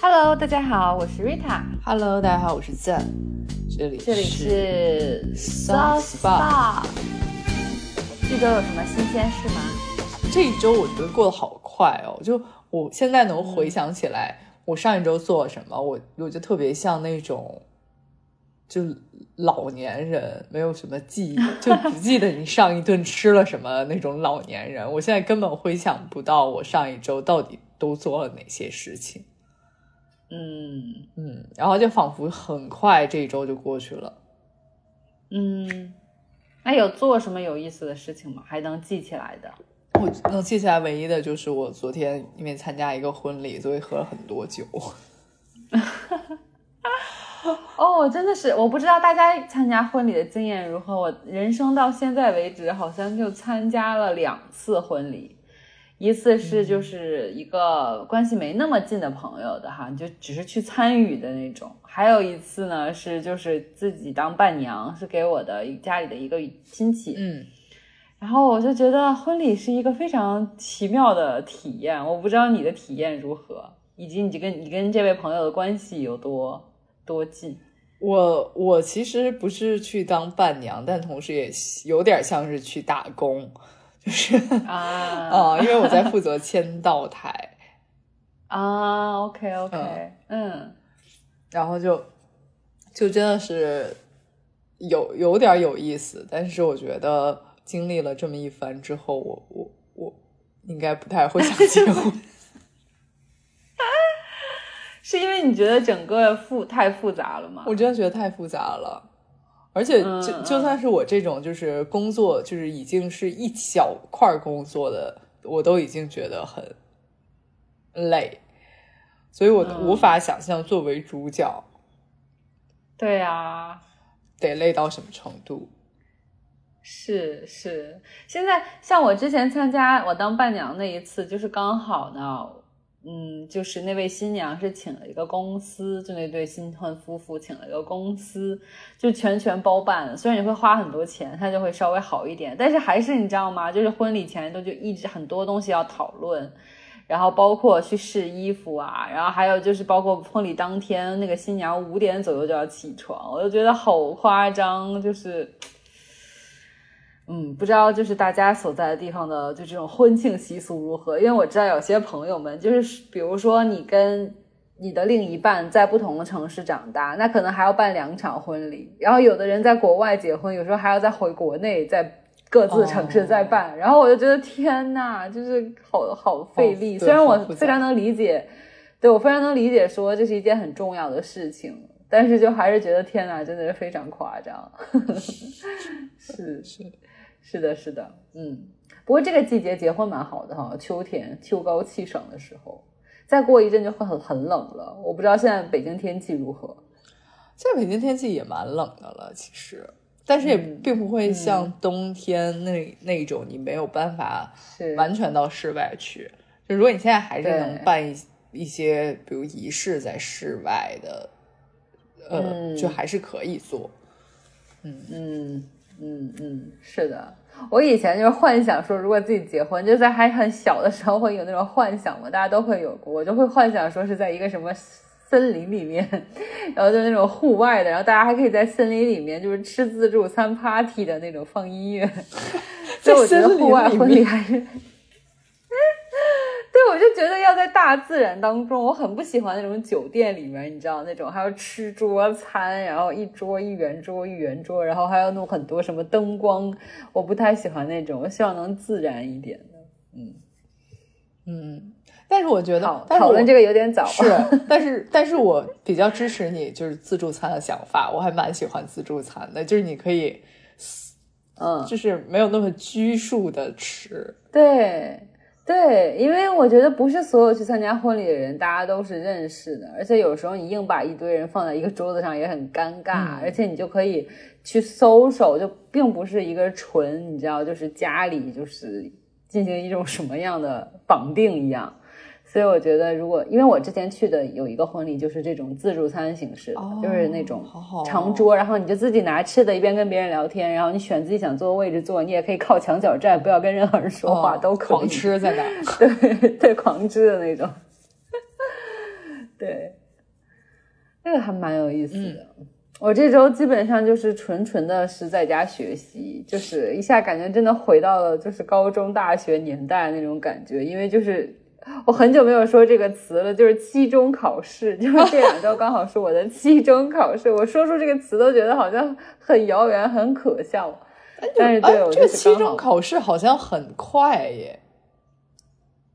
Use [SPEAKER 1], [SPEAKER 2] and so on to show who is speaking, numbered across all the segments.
[SPEAKER 1] Hello，大家好，我是 Rita。
[SPEAKER 2] Hello，大家好，我是赞，这里
[SPEAKER 1] 这里是
[SPEAKER 2] Soft Spot。
[SPEAKER 1] 这周有什么新鲜事吗？
[SPEAKER 2] 这一周我觉得过得好快哦，就我现在能回想起来，我上一周做了什么，我我就特别像那种就老年人，没有什么记忆，就只记得你上一顿吃了什么那种老年人。我现在根本回想不到我上一周到底都做了哪些事情。
[SPEAKER 1] 嗯
[SPEAKER 2] 嗯，然后就仿佛很快这一周就过去了。
[SPEAKER 1] 嗯，那有做什么有意思的事情吗？还能记起来的？
[SPEAKER 2] 我能记起来唯一的就是我昨天因为参加一个婚礼，所以喝了很多酒。
[SPEAKER 1] 哦，真的是，我不知道大家参加婚礼的经验如何。我人生到现在为止，好像就参加了两次婚礼，一次是就是一个关系没那么近的朋友的哈，就只是去参与的那种；还有一次呢是就是自己当伴娘，是给我的家里的一个亲戚。
[SPEAKER 2] 嗯，
[SPEAKER 1] 然后我就觉得婚礼是一个非常奇妙的体验，我不知道你的体验如何，以及你这跟你跟这位朋友的关系有多多近。
[SPEAKER 2] 我我其实不是去当伴娘，但同时也有点像是去打工，就是
[SPEAKER 1] 啊
[SPEAKER 2] 啊、因为我在负责签到台，
[SPEAKER 1] 啊，OK OK，嗯
[SPEAKER 2] 然后就就真的是有有点有意思，但是我觉得经历了这么一番之后，我我我应该不太会想结婚。
[SPEAKER 1] 是因为你觉得整个复太复杂了吗？
[SPEAKER 2] 我真的觉得太复杂了，而且就
[SPEAKER 1] 嗯
[SPEAKER 2] 就算是我这种就是工作就是已经是一小块工作的，我都已经觉得很累，所以我
[SPEAKER 1] 嗯。
[SPEAKER 2] 无法想象作为主角
[SPEAKER 1] 对啊，
[SPEAKER 2] 得累到什么程度。
[SPEAKER 1] 是是，现在像我之前参加我当伴娘那一次，就是刚好呢，嗯，就是那位新娘是请了一个公司，就那对新婚夫妇请了一个公司，就全权包办。虽然你会花很多钱，它就会稍微好一点，但是还是你知道吗？就是婚礼前都就一直很多东西要讨论。然后包括去试衣服啊，然后还有就是包括婚礼当天，那个新娘五点左右就要起床，我就觉得好夸张，就是，嗯，不知道就是大家所在的地方的就这种婚庆习俗如何？因为我知道有些朋友们就是，比如说你跟你的另一半在不同的城市长大，那可能还要办两场婚礼，然后有的人在国外结婚，有时候还要再回国内再各自城市再办，然后我就觉得天呐，就是好好费力。虽然我非常能理解，对我非常能理解说这是一件很重要的事情，但是就还是觉得天呐，真的是非常夸张。是
[SPEAKER 2] 是
[SPEAKER 1] 是的，是的，嗯。不过这个季节结婚蛮好的哈，秋天秋高气爽的时候，再过一阵就会很很冷了。我不知道现在北京天气如何。
[SPEAKER 2] 现在北京天气也蛮冷的了，其实，但是也
[SPEAKER 1] 嗯
[SPEAKER 2] 并不会像冬天那、那种你没有办法完全到室外去。就如果你现在还是能办一一些，比如仪式在室外的，呃，
[SPEAKER 1] 嗯
[SPEAKER 2] 就还是可以做。
[SPEAKER 1] 嗯嗯嗯嗯，是的。我以前就是幻想说，如果自己结婚，就在还很小的时候会有那种幻想嘛，大家都会有过。我就会幻想说是在一个什么森林里面，然后就那种户外的，然后大家还可以在森林里面就是吃自助餐 party 的那种放音乐。所以我觉得户外婚礼还是。对，我就觉得要在大自然当中，我很不喜欢那种酒店里面，你知道那种还要吃桌餐，然后一桌一圆桌一圆桌，然后还要弄很多什么灯光，我不太喜欢那种，我希望能自然一点的。嗯，
[SPEAKER 2] 嗯，但是我觉得，，
[SPEAKER 1] 讨论这个有点早。
[SPEAKER 2] 是，但是但是我比较支持你就是自助餐的想法，我还蛮喜欢自助餐的，就是你可以
[SPEAKER 1] 嗯，
[SPEAKER 2] 就是没有那么拘束的吃。
[SPEAKER 1] 对对，因为我觉得不是所有去参加婚礼的人，大家都是认识的，而且有时候你硬把一堆人放在一个桌子上也很尴尬，
[SPEAKER 2] 嗯
[SPEAKER 1] 而且你就可以去搜手，就并不是一个纯你知道，就是家里就是进行一种什么样的绑定一样。所以我觉得，如果因为我之前去的有一个婚礼，就是这种自助餐形式就是那种
[SPEAKER 2] 好好哦
[SPEAKER 1] 长桌，然后你就自己拿吃的，一边跟别人聊天，然后你选自己想坐的位置坐，你也可以靠墙角站，不要跟任何人说话，
[SPEAKER 2] 哦
[SPEAKER 1] 都可以。
[SPEAKER 2] 狂吃在那。
[SPEAKER 1] 对对，狂吃的那种。对，那个还蛮有意思的。我这周基本上就是纯纯的是在家学习，就是一下感觉真的回到了就是高中大学年代那种感觉，因为就是我很久没有说这个词了，就是期中考试，就是这两周刚好是我的期中考试，我说出这个词都觉得好像很遥远、很可笑。但是对我
[SPEAKER 2] 这个期中考试好像很快耶，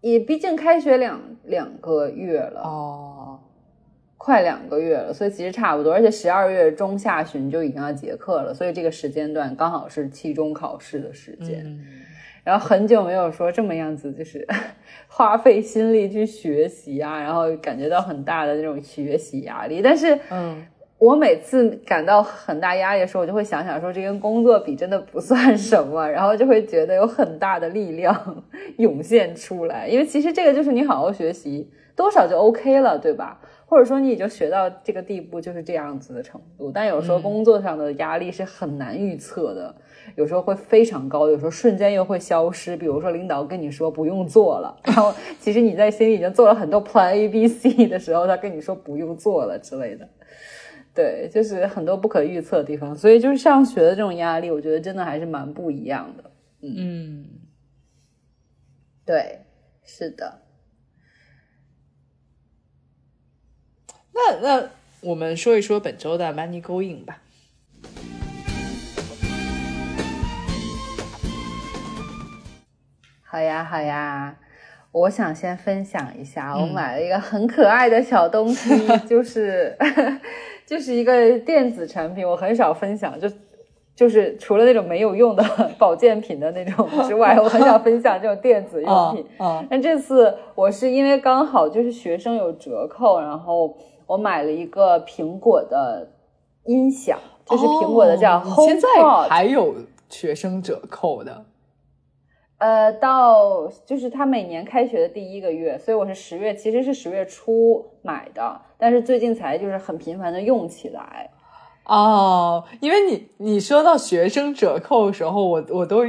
[SPEAKER 1] 也毕竟开学两两个月了
[SPEAKER 2] 哦。
[SPEAKER 1] 快两个月了，所以其实差不多，而且十二月中下旬就已经要结课了，所以这个时间段刚好是期中考试的时间。然后很久没有说这么样子，就是 花费心力去学习啊，然后感觉到很大的那种学习压力。但是，
[SPEAKER 2] 嗯，
[SPEAKER 1] 我每次感到很大压力的时候，我就会想想说，这跟工作比真的不算什么，然后就会觉得有很大的力量 涌现出来。因为其实这个就是你好好学习，多少就 OK 了，对吧？或者说你已经学到这个地步就是这样子的程度，但有时候工作上的压力是很难预测的，有时候会非常高，有时候瞬间又会消失。比如说领导跟你说不用做了，然后其实你在心里已经做了很多 Plan A、B、C 的时候，他跟你说不用做了之类的。对，就是很多不可预测的地方，所以就是上学的这种压力，我觉得真的还是蛮不一样的。
[SPEAKER 2] 嗯，
[SPEAKER 1] 对，是的。
[SPEAKER 2] 那那我们说一说本周的 Money Going 吧。
[SPEAKER 1] 好呀好呀，我想先分享一下，我买了一个很可爱的小东西，就 是 就是一个电子产品，我很少分享，就就是除了那种没有用的保健品的那种之外，我很少分享这种电子用品。
[SPEAKER 2] 嗯，
[SPEAKER 1] 但这次我是因为刚好就是学生有折扣，然后。我买了一个苹果的音响，就是苹果的叫 HomePod，
[SPEAKER 2] 现在还有学生折扣的。
[SPEAKER 1] 呃，到就是他每年开学的第一个月，所以我是十月，其实是十月初买的，但是最近才就是很频繁的用起来。
[SPEAKER 2] 哦，因为你你说到学生折扣的时候，我我都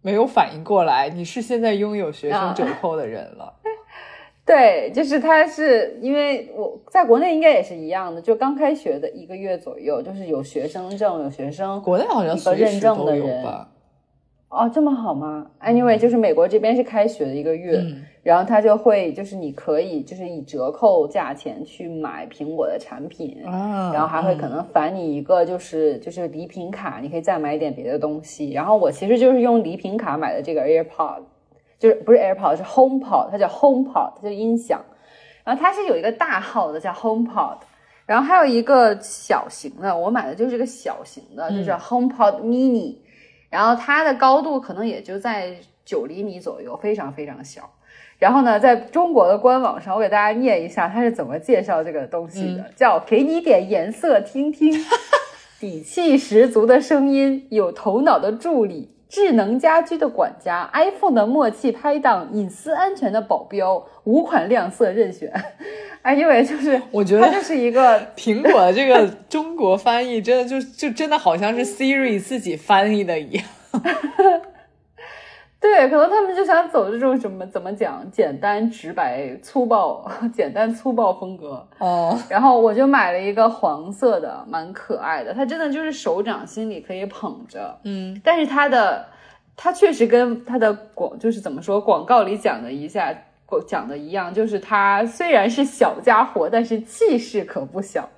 [SPEAKER 2] 没有反应过来，你是现在拥有学生折扣的人了。
[SPEAKER 1] 对，就是他是因为我在国内应该也是一样的，就刚开学的一个月左右，就是有学生证，有学生
[SPEAKER 2] 国内好像
[SPEAKER 1] 个认证的人哦，这么好吗？Anyway，就是美国这边是开学的一个月，然后他就会就是你可以就是以折扣价钱去买苹果的产品，然后还会可能返你一个就是就是礼品卡，你可以再买一点别的东西。然后我其实就是用礼品卡买的这个 AirPod。就是不是 AirPod 是 HomePod，它叫 HomePod，它叫音响。然后它是有一个大号的叫 HomePod，然后还有一个小型的，我买的就是个小型的，就是 HomePod Mini。然后它的高度可能也就在九厘米左右，非常非常小。然后呢，在中国的官网上，我给大家念一下它是怎么介绍这个东西的，叫给你点颜色听听，底气十足的声音，有头脑的助理。智能家居的管家，iPhone 的默契拍档，隐私安全的保镖，五款亮色任选。哎，因为就是
[SPEAKER 2] 我觉得
[SPEAKER 1] 它就是一个
[SPEAKER 2] 苹果的这个中国翻译，真的就就真的好像是 Siri 自己翻译的一样。
[SPEAKER 1] 对，可能他们就想走这种什么怎么讲，简单直白、粗暴、简单粗暴风格
[SPEAKER 2] 哦。
[SPEAKER 1] 然后我就买了一个黄色的，蛮可爱的。它真的就是手掌心里可以捧着，
[SPEAKER 2] 嗯。
[SPEAKER 1] 但是它的，它确实跟它的广就是怎么说广告里讲的一下讲的一样，就是它虽然是小家伙，但是气势可不小，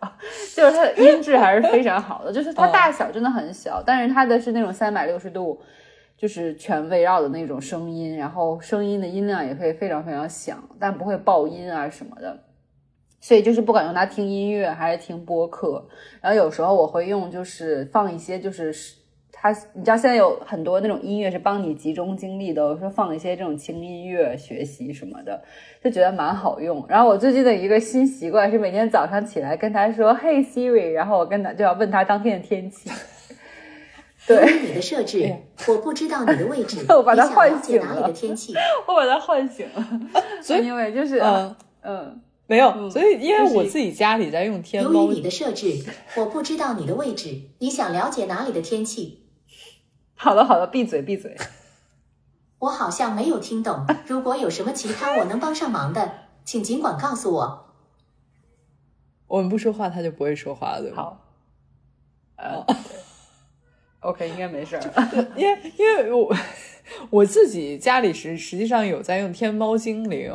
[SPEAKER 1] 就是它的音质还是非常好的。就是它大小真的很小，但是它的是那种三百六十度。就是全围绕的那种声音，然后声音的音量也可以非常非常响，但不会爆音啊什么的。所以就是不管用它听音乐还是听播客，然后有时候我会用，就是放一些，就是它，你知道现在有很多那种音乐是帮你集中精力的，我说放一些这种轻音乐学习什么的，就觉得蛮好用。然后我最近的一个新习惯是每天早上起来跟他说：“Hey Siri”，然后我跟他就要问他当天的天气。对
[SPEAKER 3] 你的设置，我不知道你的位置。
[SPEAKER 1] 我把它唤醒
[SPEAKER 3] 了。哪里的天气？
[SPEAKER 1] 我把它唤醒了。
[SPEAKER 2] 所以
[SPEAKER 1] 因为就是
[SPEAKER 2] 嗯
[SPEAKER 1] 嗯
[SPEAKER 2] 没有，所以因为我自己家里在用天猫。
[SPEAKER 3] 由于你的设置，我不知道你的位置。你想了解哪里的天气？
[SPEAKER 1] 好了好了，闭嘴闭嘴。
[SPEAKER 3] 我好像没有听懂。如果有什么其他我能帮上忙的，请尽管告诉我。
[SPEAKER 2] 我们不说话，他就不会说话，对吗？
[SPEAKER 1] 好，呃 ，OK，应该没事儿。
[SPEAKER 2] 因为因为我我自己家里实实际上有在用天猫精灵，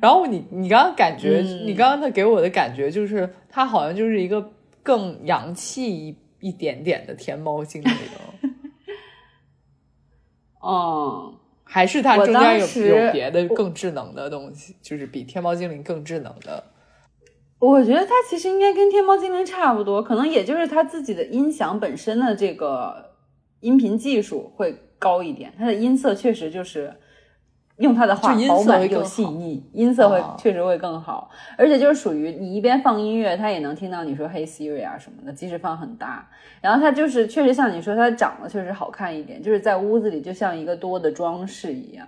[SPEAKER 2] 然后你你刚刚感觉，
[SPEAKER 1] 嗯
[SPEAKER 2] 你刚刚的给我的感觉就是它好像就是一个更洋气一一点点的天猫精灵，
[SPEAKER 1] 嗯，
[SPEAKER 2] 还是它中间有有别的更智能的东西，就是比天猫精灵更智能的。
[SPEAKER 1] 我觉得它其实应该跟天猫精灵差不多，可能也就是它自己的音响本身的这个音频技术会高一点，它的音色确实就是用它的话饱满又细腻，音色会
[SPEAKER 2] 啊
[SPEAKER 1] 确实会更好，而且就是属于你一边放音乐，它也能听到你说 Hey Siri 啊什么的，即使放很大，然后它就是确实像你说，它长得确实好看一点，就是在屋子里就像一个多的装饰一样。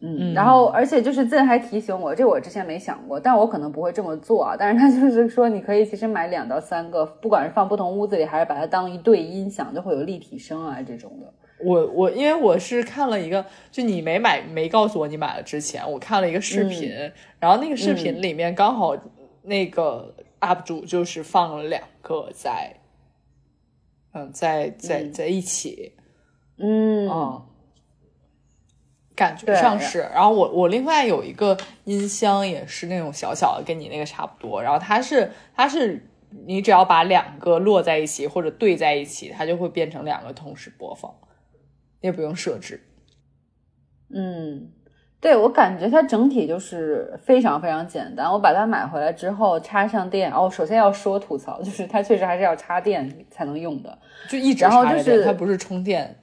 [SPEAKER 1] 嗯，
[SPEAKER 2] 嗯
[SPEAKER 1] 然后而且就是这还提醒我，这我之前没想过，但我可能不会这么做啊。但是他就是说，你可以其实买两到三个，不管是放不同屋子里，还是把它当一对音响，就会有立体声啊这种的。
[SPEAKER 2] 我我因为我是看了一个，就你没买没告诉我你买了之前，我看了一个视频，然后那个视频里面刚好那个 UP 主就是放了两个在，嗯，在在
[SPEAKER 1] 嗯。
[SPEAKER 2] 在一起，
[SPEAKER 1] 嗯。
[SPEAKER 2] 嗯，感觉上是。然后我我另外有一个音箱也是那种小小的，跟你那个差不多。然后它是它是你只要把两个摞在一起或者对在一起，它就会变成两个同时播放，也不用设置。
[SPEAKER 1] 嗯，对我感觉它整体就是非常非常简单。我把它买回来之后插上电，哦，首先要说吐槽，就是它确实还是要插电才能用的。
[SPEAKER 2] 就一直
[SPEAKER 1] 然后
[SPEAKER 2] 插着电
[SPEAKER 1] 就是
[SPEAKER 2] 它不是充电，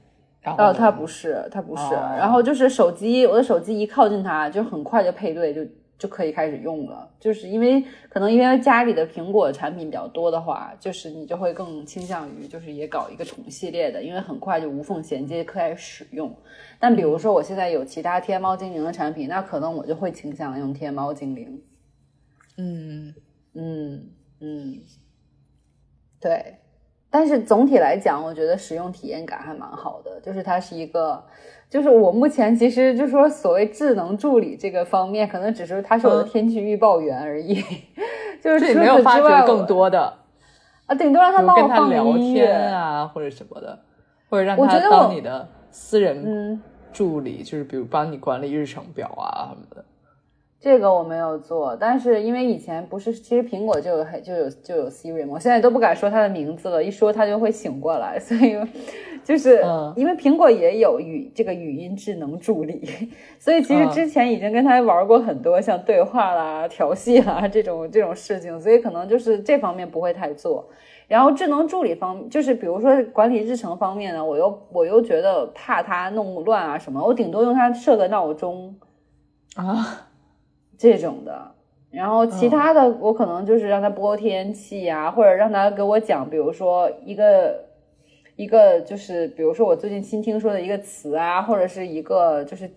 [SPEAKER 2] 然后
[SPEAKER 1] 哦，它不是，它不是。
[SPEAKER 2] 哦
[SPEAKER 1] 然后就是手机，我的手机一靠近它，就很快就配对，就就可以开始用了。就是因为可能因为家里的苹果产品比较多的话，就是你就会更倾向于就是也搞一个同系列的，因为很快就无缝衔接开始使用。但比如说我现在有其他天猫精灵的产品，那可能我就会倾向用天猫精灵。
[SPEAKER 2] 嗯
[SPEAKER 1] 嗯嗯，对。但是总体来讲，我觉得使用体验感还蛮好的，就是它是一个，就是我目前其实就说所谓智能助理这个方面，可能只是它是我的
[SPEAKER 2] 嗯
[SPEAKER 1] 天气预报员而已，就是除
[SPEAKER 2] 没有发
[SPEAKER 1] 此之外
[SPEAKER 2] 掘更多的，
[SPEAKER 1] 啊，顶多让他帮我放
[SPEAKER 2] 跟他聊天啊或者什么的，或者让他当你的私人
[SPEAKER 1] 嗯，
[SPEAKER 2] 助理，就是比如帮你管理日程表啊什么的。
[SPEAKER 1] 这个我没有做，但是因为以前不是，其实苹果就有就有就有 Siri 嘛，我现在都不敢说它的名字了，一说它就会醒过来，所以就是、
[SPEAKER 2] 嗯
[SPEAKER 1] 因为苹果也有语这个语音智能助理，所以其实
[SPEAKER 2] 嗯
[SPEAKER 1] 之前已经跟他玩过很多像对话啦、调戏啦这种这种事情，所以可能就是这方面不会太做。然后智能助理方，就是比如说管理日程方面呢，我又我又觉得怕它弄乱啊什么，我顶多用它设个闹钟，
[SPEAKER 2] 啊，
[SPEAKER 1] 这种的。然后其他的，我可能就是让他播天气啊，或者让他给我讲，比如说一个一个就是，比如说我最近新听说的一个词啊，或者是一个就是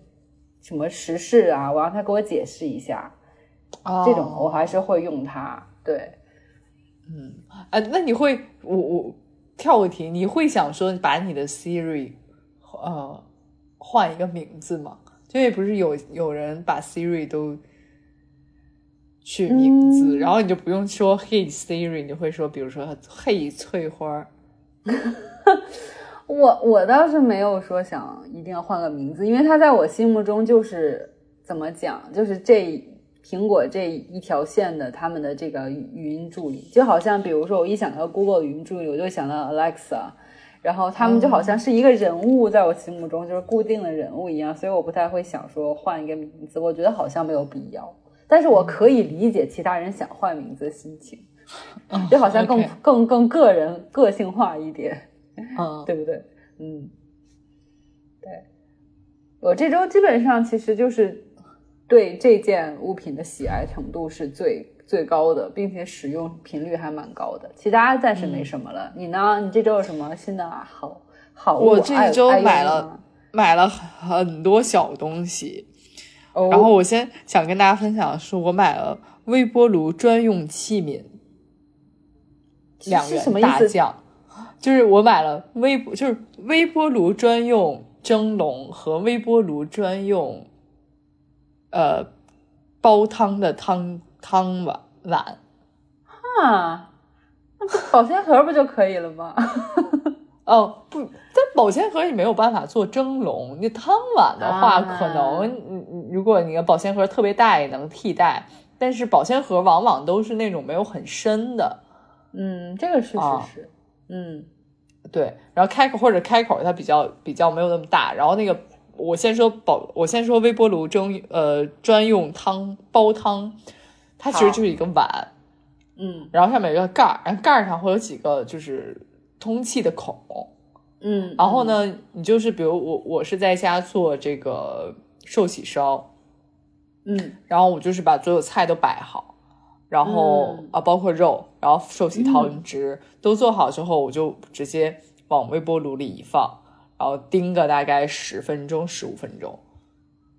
[SPEAKER 1] 什么时事啊，我让他给我解释一下。这种我还是会用它。对，嗯
[SPEAKER 2] 啊，那你会，我我跳个题，你会想说把你的 Siri 呃换一个名字吗？因为不是有有人把 Siri 都取名字，
[SPEAKER 1] 嗯。
[SPEAKER 2] 然后你就不用说 Hey Siri，你就会说，比如说 Hey 翠花，
[SPEAKER 1] 我我倒是没有说想一定要换个名字，因为它在我心目中就是怎么讲，就是这苹果这一条线的他们的这个语语音助理，就好像比如说我一想到 Google 语音助理，我就想到 Alexa，然后他们就好像是一个人物，在我心目中就是固定的人物一样，所以我不太会想说换一个名字，我觉得好像没有必要，但是我可以理解其他人想换名字的心情，就好像更更更个人个性化一点。
[SPEAKER 2] 嗯，
[SPEAKER 1] 对不对？嗯，对，我这周基本上其实就是对这件物品的喜爱程度是最最高的，并且使用频率还蛮高的。其他暂时没什么了。你呢？你这周有什么新的好好物？
[SPEAKER 2] 我这周买了买了很多小东西，
[SPEAKER 1] 哦，
[SPEAKER 2] 然后我先想跟大家分享的是，我买了微波炉专用器皿，两元？大酱，就是我买了微波，就是微波炉专用蒸笼和微波炉专用，呃，煲汤的汤汤碗碗，
[SPEAKER 1] 啊，那不保鲜盒不就可以了吗？
[SPEAKER 2] 哦，不，但保鲜盒你没有办法做蒸笼。你汤碗的话，
[SPEAKER 1] 啊
[SPEAKER 2] 可能你你如果你的保鲜盒特别大，也能替代。但是保鲜盒往往都是那种没有很深的，
[SPEAKER 1] 嗯，这个是
[SPEAKER 2] 啊
[SPEAKER 1] 是是，嗯
[SPEAKER 2] 对。然后开口或者开口它比较比较没有那么大。然后那个我先说保，我先说微波炉蒸呃专用汤煲汤，它其实就是一个碗，
[SPEAKER 1] 嗯
[SPEAKER 2] 然后上面有一个盖儿，然后盖儿上会有几个就是通气的孔。
[SPEAKER 1] 嗯，
[SPEAKER 2] 然后呢，你就是比如我我是在家做这个寿喜烧，
[SPEAKER 1] 嗯？
[SPEAKER 2] 然后我就是把所有菜都摆好，然后、
[SPEAKER 1] 嗯
[SPEAKER 2] 啊包括肉，然后寿喜汤汁、都做好之后，我就直接往微波炉里一放，然后叮个大概十分钟十五分钟。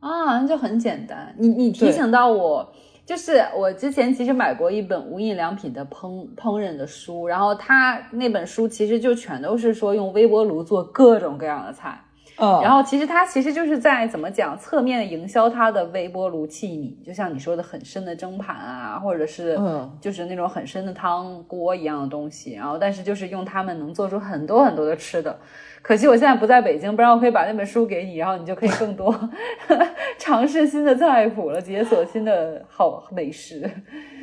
[SPEAKER 1] 嗯啊，那就很简单。你你提醒到我，就是我之前其实买过一本无印良品的烹烹饪的书，然后他那本书其实就全都是说用微波炉做各种各样的菜。
[SPEAKER 2] 嗯，
[SPEAKER 1] 然后其实他其实就是在怎么讲，侧面营销他的微波炉器皿，就像你说的很深的蒸盘啊，或者是
[SPEAKER 2] 嗯
[SPEAKER 1] 就是那种很深的汤锅一样的东西。然后但是就是用它们能做出很多很多的吃的。可惜我现在不在北京，不然我可以把那本书给你，然后你就可以更多 尝试新的菜谱了，解锁新的好美食。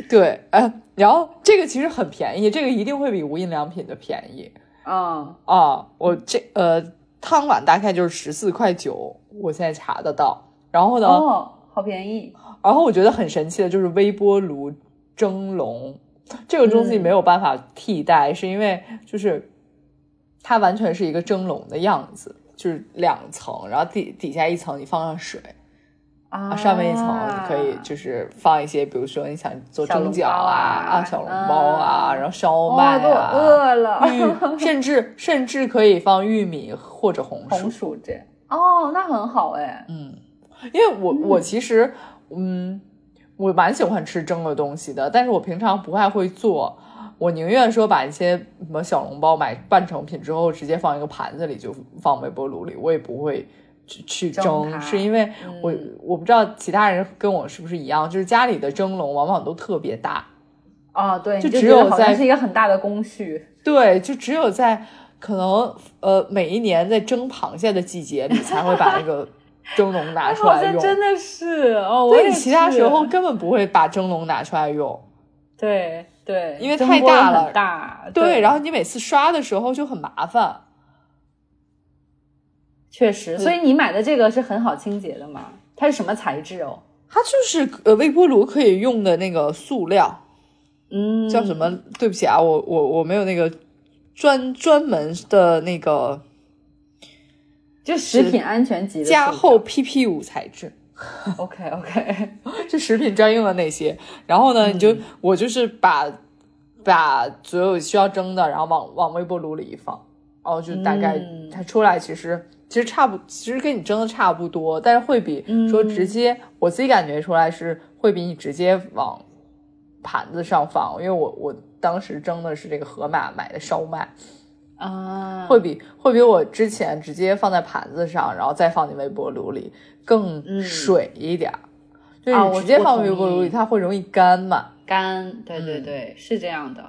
[SPEAKER 2] 对，哎，然后这个其实很便宜，这个一定会比无印良品的便宜
[SPEAKER 1] 啊、
[SPEAKER 2] 啊。我这呃汤碗大概就是十四块九，我现在查得到。然后呢，
[SPEAKER 1] 哦，好便宜。
[SPEAKER 2] 然后我觉得很神奇的就是微波炉蒸笼这个东西
[SPEAKER 1] 嗯
[SPEAKER 2] 没有办法替代，是因为就是它完全是一个蒸笼的样子，就是两层，然后底底下一层你放上水，
[SPEAKER 1] 啊
[SPEAKER 2] 啊，上面一层你可以就是放一些，比如说你想做蒸饺
[SPEAKER 1] 啊
[SPEAKER 2] 啊、小笼包啊，
[SPEAKER 1] 啊
[SPEAKER 2] 然后烧
[SPEAKER 1] 哦，
[SPEAKER 2] 麦啊，
[SPEAKER 1] 饿了。
[SPEAKER 2] 玉，甚至甚至可以放玉米或者红薯
[SPEAKER 1] 红
[SPEAKER 2] 薯，
[SPEAKER 1] 薯这样哦，那很好哎。
[SPEAKER 2] 嗯，因为我我其实嗯，我蛮喜欢吃蒸的东西的，但是我平常不太会做。我宁愿说把一些什么小笼包买半成品之后，直接放一个盘子里就放微波炉里，我也不会去去
[SPEAKER 1] 蒸
[SPEAKER 2] 蒸，是因为我、
[SPEAKER 1] 嗯
[SPEAKER 2] 我不知道其他人跟我是不是一样，就是家里的蒸笼往往都特别大，
[SPEAKER 1] 哦，对，
[SPEAKER 2] 就只有在
[SPEAKER 1] 是一个很大的工序。
[SPEAKER 2] 对，就只有在可能呃每一年在蒸螃蟹的季节你才会把那个 蒸笼拿出来用，
[SPEAKER 1] 像真的是哦，
[SPEAKER 2] 所以你其他时候根本不会把蒸笼拿出来用。
[SPEAKER 1] 对对，
[SPEAKER 2] 因为太大了
[SPEAKER 1] 大
[SPEAKER 2] 对，然后你每次刷的时候就很麻烦。
[SPEAKER 1] 确实，所以你买的这个是很好清洁的嘛？它是什么材质哦？
[SPEAKER 2] 它就是呃微波炉可以用的那个塑料，
[SPEAKER 1] 嗯，
[SPEAKER 2] 叫什么？对不起啊，我我我没有那个专专门的那个
[SPEAKER 1] 就食品安全级的
[SPEAKER 2] 加厚 PP 五材质。
[SPEAKER 1] OK OK，
[SPEAKER 2] 就食品专用的那些。然后呢，你就我就是把把所有需要蒸的，然后往往微波炉里一放，然后就大概
[SPEAKER 1] 嗯。
[SPEAKER 2] 它出来，其实其实差不，其实跟你蒸的差不多，但是会比说直接，我自己感觉出来是会比你直接往盘子上放，因为我我当时蒸的是这个盒马买的烧麦，
[SPEAKER 1] 啊，
[SPEAKER 2] 会比会比我之前直接放在盘子上，然后再放进微波炉里更
[SPEAKER 1] 嗯
[SPEAKER 2] 水一点儿。就是
[SPEAKER 1] 啊我
[SPEAKER 2] 你直接放微波炉里，
[SPEAKER 1] 意
[SPEAKER 2] 它会容易干嘛。
[SPEAKER 1] 干，对对
[SPEAKER 2] 嗯
[SPEAKER 1] 对，是这样的。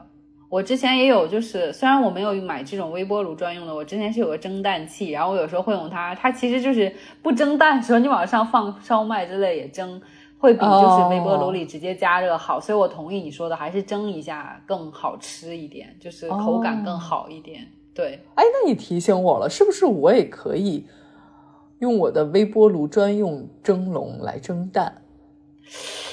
[SPEAKER 1] 我之前也有，就是虽然我没有买这种微波炉专用的，我之前是有个蒸蛋器，然后我有时候会用它。它其实就是不蒸蛋的时候，你往上放烧麦之类也蒸，会比就是微波炉里直接加热好。所以我同意你说的，还是蒸一下更好吃一点，就是口感更好一点。对，
[SPEAKER 2] 哎，那你提醒我了，是不是我也可以用我的微波炉专用蒸笼来蒸蛋？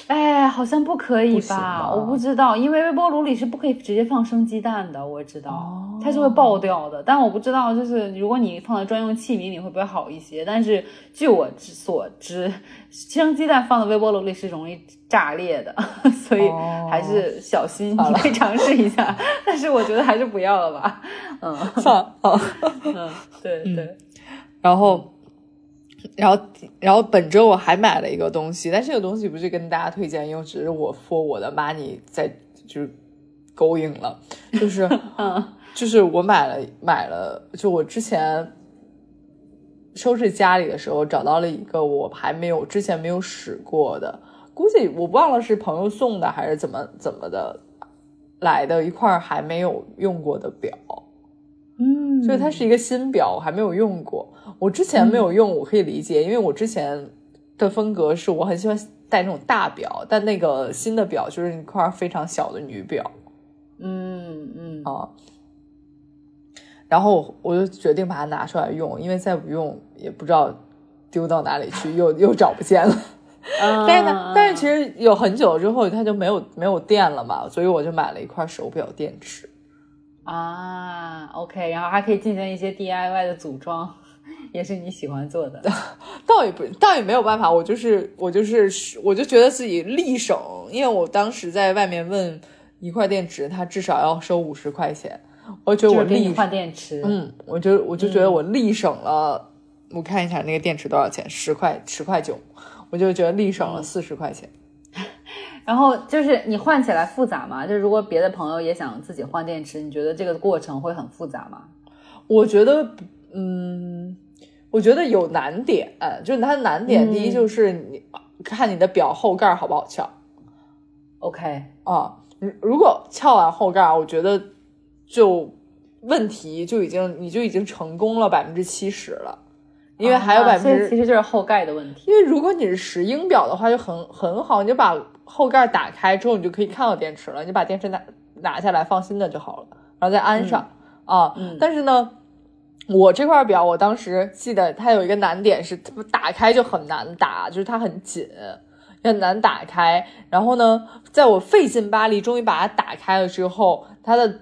[SPEAKER 1] 哎，好像不可以吧？
[SPEAKER 2] 吗
[SPEAKER 1] 我不知道，因为微波炉里是不可以直接放生鸡蛋的，我知道，
[SPEAKER 2] 哦
[SPEAKER 1] 它是会爆掉的。但我不知道，就是如果你放在专用器皿里会不会好一些？但是据我之所知，生鸡蛋放在微波炉里是容易炸裂的，所以
[SPEAKER 2] 哦
[SPEAKER 1] 还是小心。你可以尝试一下，但是我觉得还是不要了吧。嗯
[SPEAKER 2] 算了，啊
[SPEAKER 1] 嗯，对对，
[SPEAKER 2] 然后，然后，然后本周我还买了一个东西，但这个东西不是跟大家推荐，因为只是我 for 我的 money 在就是勾引了，就是
[SPEAKER 1] 嗯
[SPEAKER 2] 就是我买了买了，就我之前收拾家里的时候找到了一个我还没有之前没有使过的，估计我忘了是朋友送的还是怎么怎么的，来的一块还没有用过的表，
[SPEAKER 1] 嗯，
[SPEAKER 2] 就是它是一个新表，我还没有用过。我之前没有用，我可以理解，因为我之前的风格是我很喜欢戴那种大表，但那个新的表就是一块非常小的女表
[SPEAKER 1] 嗯嗯
[SPEAKER 2] 啊。然后我就决定把它拿出来用，因为再不用也不知道丢到哪里去，又 又找不见了。
[SPEAKER 1] 嗯，
[SPEAKER 2] 但是呢，但是其实有很久之后它就没有没有电了嘛，所以我就买了一块手表电池。
[SPEAKER 1] 啊，OK，然后还可以进行一些 DIY 的组装，也是你喜欢做的。
[SPEAKER 2] 倒也不，倒也没有办法，我就是我就是我就觉得自己力省，因为我当时在外面问一块电池，它至少要收五十块钱，我觉得我力
[SPEAKER 1] 就是给你换电池，
[SPEAKER 2] 嗯，我就我就觉得我力省了，我看一下那个电池多少钱，十块十块九，我就觉得力省了四十块钱。
[SPEAKER 1] 然后就是你换起来复杂吗？就如果别的朋友也想自己换电池，你觉得这个过程会很复杂吗？
[SPEAKER 2] 我觉得，嗯，我觉得有难点，就是它的难点，
[SPEAKER 1] 嗯
[SPEAKER 2] 第一就是你看你的表后盖好不好撬
[SPEAKER 1] OK，
[SPEAKER 2] 啊。如如果撬完后盖，我觉得就问题就已经你就已经成功了百分之七十了，因为还有
[SPEAKER 1] 啊
[SPEAKER 2] 百分之
[SPEAKER 1] 其实就是后盖的问题。
[SPEAKER 2] 因为如果你是石英表的话，就很很好，你就把后盖打开之后，你就可以看到电池了，你把电池拿拿下来放新的就好了，然后再安上、啊。
[SPEAKER 1] 嗯
[SPEAKER 2] 但是呢，我这块表，我当时记得它有一个难点是，打开就很难打，就是它很紧，很难打开。然后呢，在我费劲巴力终于把它打开了之后，它的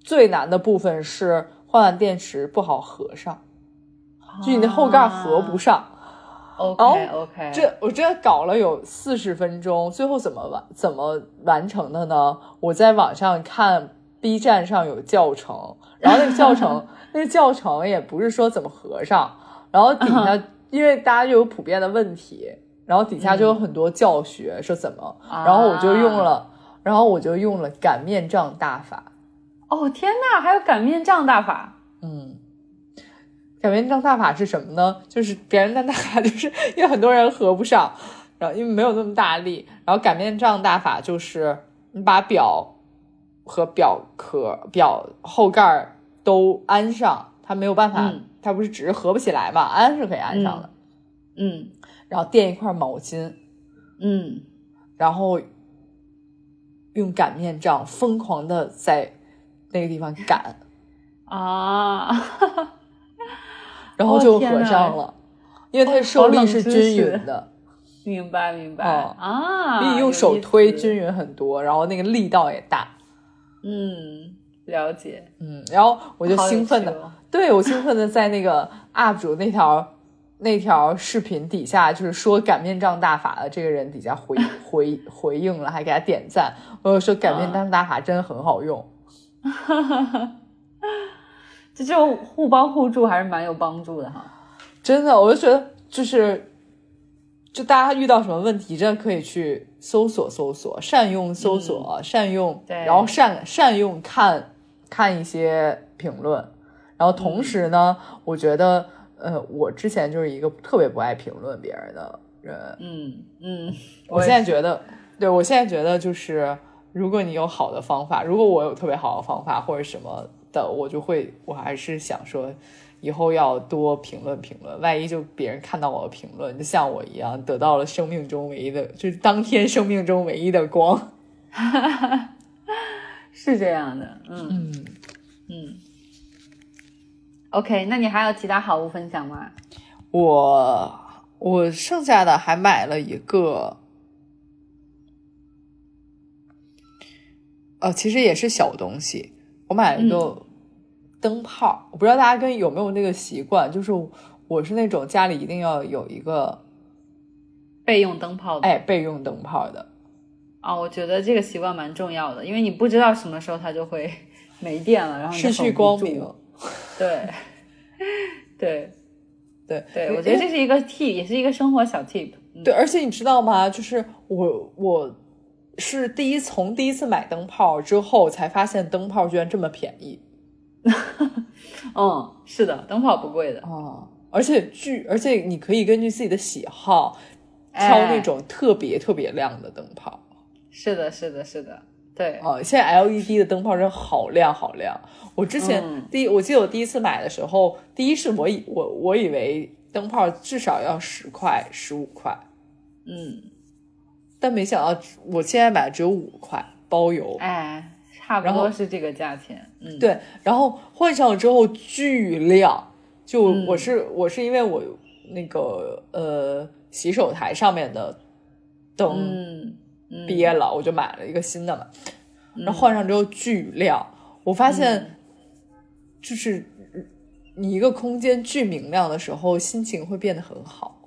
[SPEAKER 2] 最难的部分是换完电池不好合上，就你那后盖合不上。
[SPEAKER 1] OK
[SPEAKER 2] 哦
[SPEAKER 1] OK，
[SPEAKER 2] 这我真的搞了有四十分钟，最后怎么完怎么完成的呢？我在网上看 B 站上有教程，然后那个教程 那个教程也不是说怎么合上，然后底下因为大家就有普遍的问题，然后底下就有很多教学说怎么，然后我就用了，然后我就用了擀面杖大法，
[SPEAKER 1] 哦天呐，还有擀面杖大法，
[SPEAKER 2] 嗯，擀面杖大法是什么呢？就是别人的大法，就是因为很多人合不上，然后因为没有那么大力，然后擀面杖大法就是你把表和表壳、表后盖都安上，它没有办法，
[SPEAKER 1] 嗯
[SPEAKER 2] 它不是只是合不起来嘛，安是可以安上的，
[SPEAKER 1] 嗯
[SPEAKER 2] 然后垫一块毛巾，
[SPEAKER 1] 嗯，
[SPEAKER 2] 然后用擀面杖疯狂的在那个地方擀，
[SPEAKER 1] 啊，
[SPEAKER 2] 然后就合上了，因为它的受力是均匀的。
[SPEAKER 1] 明白明白、
[SPEAKER 2] 哦。
[SPEAKER 1] 啊，
[SPEAKER 2] 比你用手推均匀很多，然后那个力道也大，
[SPEAKER 1] 嗯，了解，
[SPEAKER 2] 嗯，然后我就兴奋的，对我兴奋的在那个 UP 主那条那条视频底下，就是说擀面杖大法的这个人底下回 回回应了，还给他点赞，我就说擀面杖大法真的很好用，
[SPEAKER 1] 这这种互帮互助还是蛮有帮助的哈。
[SPEAKER 2] 真的，我就觉得就是。就大家遇到什么问题，真的可以去搜索搜索，善用搜索，善用，
[SPEAKER 1] 嗯对
[SPEAKER 2] 然后善善用看看一些评论，然后同时呢，我觉得，呃，我之前就是一个特别不爱评论别人的人，
[SPEAKER 1] 嗯嗯，
[SPEAKER 2] 我现在觉得，对我现在觉得就是，如果你有好的方法，如果我有特别好的方法或者什么的，我就会，我还是想说。以后要多评论评论，万一就别人看到我的评论，就像我一样，得到了生命中唯一的，就是当天生命中唯一的光。
[SPEAKER 1] 是这样的，嗯
[SPEAKER 2] 嗯，
[SPEAKER 1] 嗯。OK，那你还有其他好物分享吗？
[SPEAKER 2] 我我剩下的还买了一个，呃，其实也是小东西，我买了一个灯泡。我不知道大家跟有没有那个习惯，就是我是那种家里一定要有一个
[SPEAKER 1] 备用灯泡的。
[SPEAKER 2] 哎备用灯泡的。
[SPEAKER 1] 啊、我觉得这个习惯蛮重要的，因为你不知道什么时候它就会没电了，然后
[SPEAKER 2] 失去光明。
[SPEAKER 1] 对，对
[SPEAKER 2] 对
[SPEAKER 1] 对，我觉得这是一个 tip，也是一个生活小 tip。嗯
[SPEAKER 2] 对，而且你知道吗？就是我我是第一从第一次买灯泡之后，才发现灯泡居然这么便宜。
[SPEAKER 1] 嗯，是的，灯泡不贵的，
[SPEAKER 2] 哦，而且据而且你可以根据自己的喜好挑
[SPEAKER 1] 哎
[SPEAKER 2] 那种特别特别亮的灯泡。
[SPEAKER 1] 是的，是的，是的。对，
[SPEAKER 2] 哦，现在 LED 的灯泡真的好亮好亮。我之前
[SPEAKER 1] 嗯
[SPEAKER 2] 第一，我记得我第一次买的时候，第一是我以我我以为灯泡至少要十块十五块，
[SPEAKER 1] 嗯，
[SPEAKER 2] 但没想到我现在买的只有五块包邮。
[SPEAKER 1] 哎，差不多是这个价钱。嗯，
[SPEAKER 2] 对，然后换上了之后巨亮，就
[SPEAKER 1] 嗯
[SPEAKER 2] 我是、我是因为我那个呃洗手台上面的灯憋了，我就买了一个新的嘛，然后换上之后巨亮，我发
[SPEAKER 1] 嗯
[SPEAKER 2] 现就是你一个空间巨明亮的时候，心情会变得很好。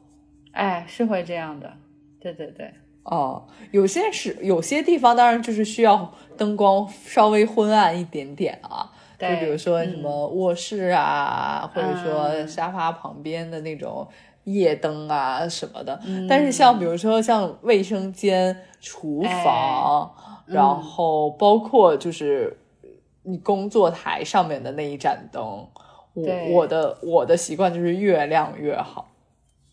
[SPEAKER 1] 哎，是会这样的。对对对，
[SPEAKER 2] 哦，有些是有些地方当然就是需要灯光稍微昏暗一点点啊，就比如说什么卧室啊，或者说
[SPEAKER 1] 嗯
[SPEAKER 2] 沙发旁边的那种夜灯啊什么的。
[SPEAKER 1] 嗯
[SPEAKER 2] 但是像比如说像卫生间、厨房，
[SPEAKER 1] 哎
[SPEAKER 2] 然后包括就是你工作台上面的那一盏灯，我我的我的习惯就是越亮越好。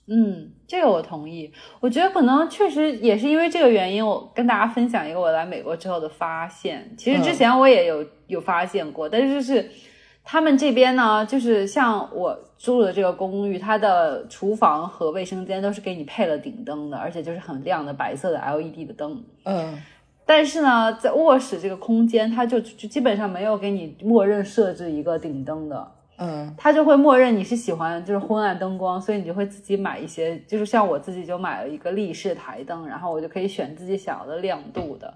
[SPEAKER 1] 嗯，这个我同意。我觉得可能确实也是因为这个原因，我跟大家分享一个我来美国之后的发现。其实之
[SPEAKER 2] 嗯
[SPEAKER 1] 前我也有、有发现过，但是就是他们这边呢，就是像我住的这个公寓，它的厨房和卫生间都是给你配了顶灯的，而且就是很亮的白色的 LED 的灯。
[SPEAKER 2] 嗯
[SPEAKER 1] 但是呢，在卧室这个空间，它就就基本上没有给你默认设置一个顶灯的。
[SPEAKER 2] 嗯。
[SPEAKER 1] 它就会默认你是喜欢就是昏暗灯光，所以你就会自己买一些，就是像我自己就买了一个立式台灯，然后我就可以选自己想要的亮度的，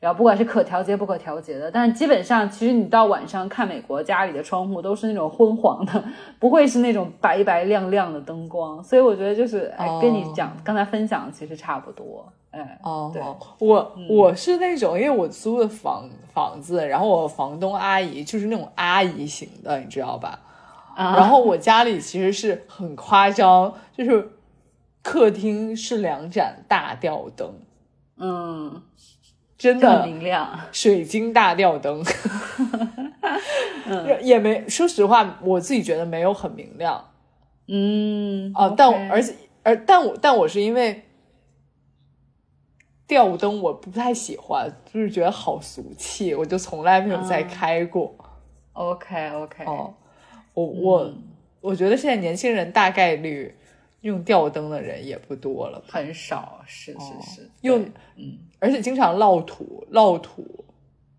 [SPEAKER 1] 然后不管是可调节不可调节的，但是基本上其实你到晚上看美国家里的窗户都是那种昏黄的，不会是那种白白亮亮的灯光，所以我觉得就是哎
[SPEAKER 2] 哦
[SPEAKER 1] 跟你讲刚才分享的其实差不多，哎，
[SPEAKER 2] 哦
[SPEAKER 1] 对，
[SPEAKER 2] 我我是那种，因为我租的房房子，然后我房东阿姨就是那种阿姨型的，你知道吧？
[SPEAKER 1] 啊？
[SPEAKER 2] 然后我家里其实是很夸张，就是客厅是两盏大吊灯，
[SPEAKER 1] 嗯，
[SPEAKER 2] 真的
[SPEAKER 1] 明亮，
[SPEAKER 2] 水晶大吊灯，也没说实话，我自己觉得没有很明亮
[SPEAKER 1] 嗯。
[SPEAKER 2] 啊，但我而且而但我但我是因为吊灯我不太喜欢，就是觉得好俗气，我就从来没有再
[SPEAKER 1] 啊
[SPEAKER 2] 开过。
[SPEAKER 1] OK OK，
[SPEAKER 2] 哦，我我、
[SPEAKER 1] 嗯
[SPEAKER 2] 我觉得现在年轻人大概率用吊灯的人也不多了，
[SPEAKER 1] 很少，是是
[SPEAKER 2] 哦
[SPEAKER 1] 是，
[SPEAKER 2] 用
[SPEAKER 1] 嗯。
[SPEAKER 2] 而且经常落土落土，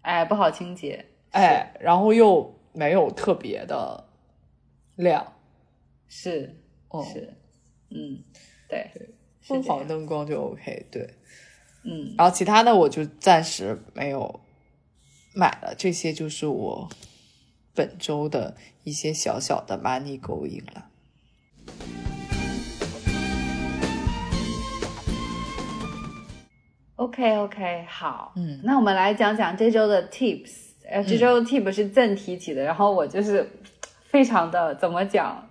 [SPEAKER 1] 哎，不好清洁。
[SPEAKER 2] 哎，然后又没有特别的亮，
[SPEAKER 1] 是
[SPEAKER 2] 哦
[SPEAKER 1] 是，嗯，对，是
[SPEAKER 2] 昏黄灯光就 OK，对。
[SPEAKER 1] 嗯。
[SPEAKER 2] 然后其他的我就暂时没有买了，这些就是我本周的一些小小的 money going 了。
[SPEAKER 1] ，OK OK，好，
[SPEAKER 2] 嗯。
[SPEAKER 1] 那我们来讲讲这周的 tips。呃，这周的 tip 是正提起的，然后我就是非常的怎么讲，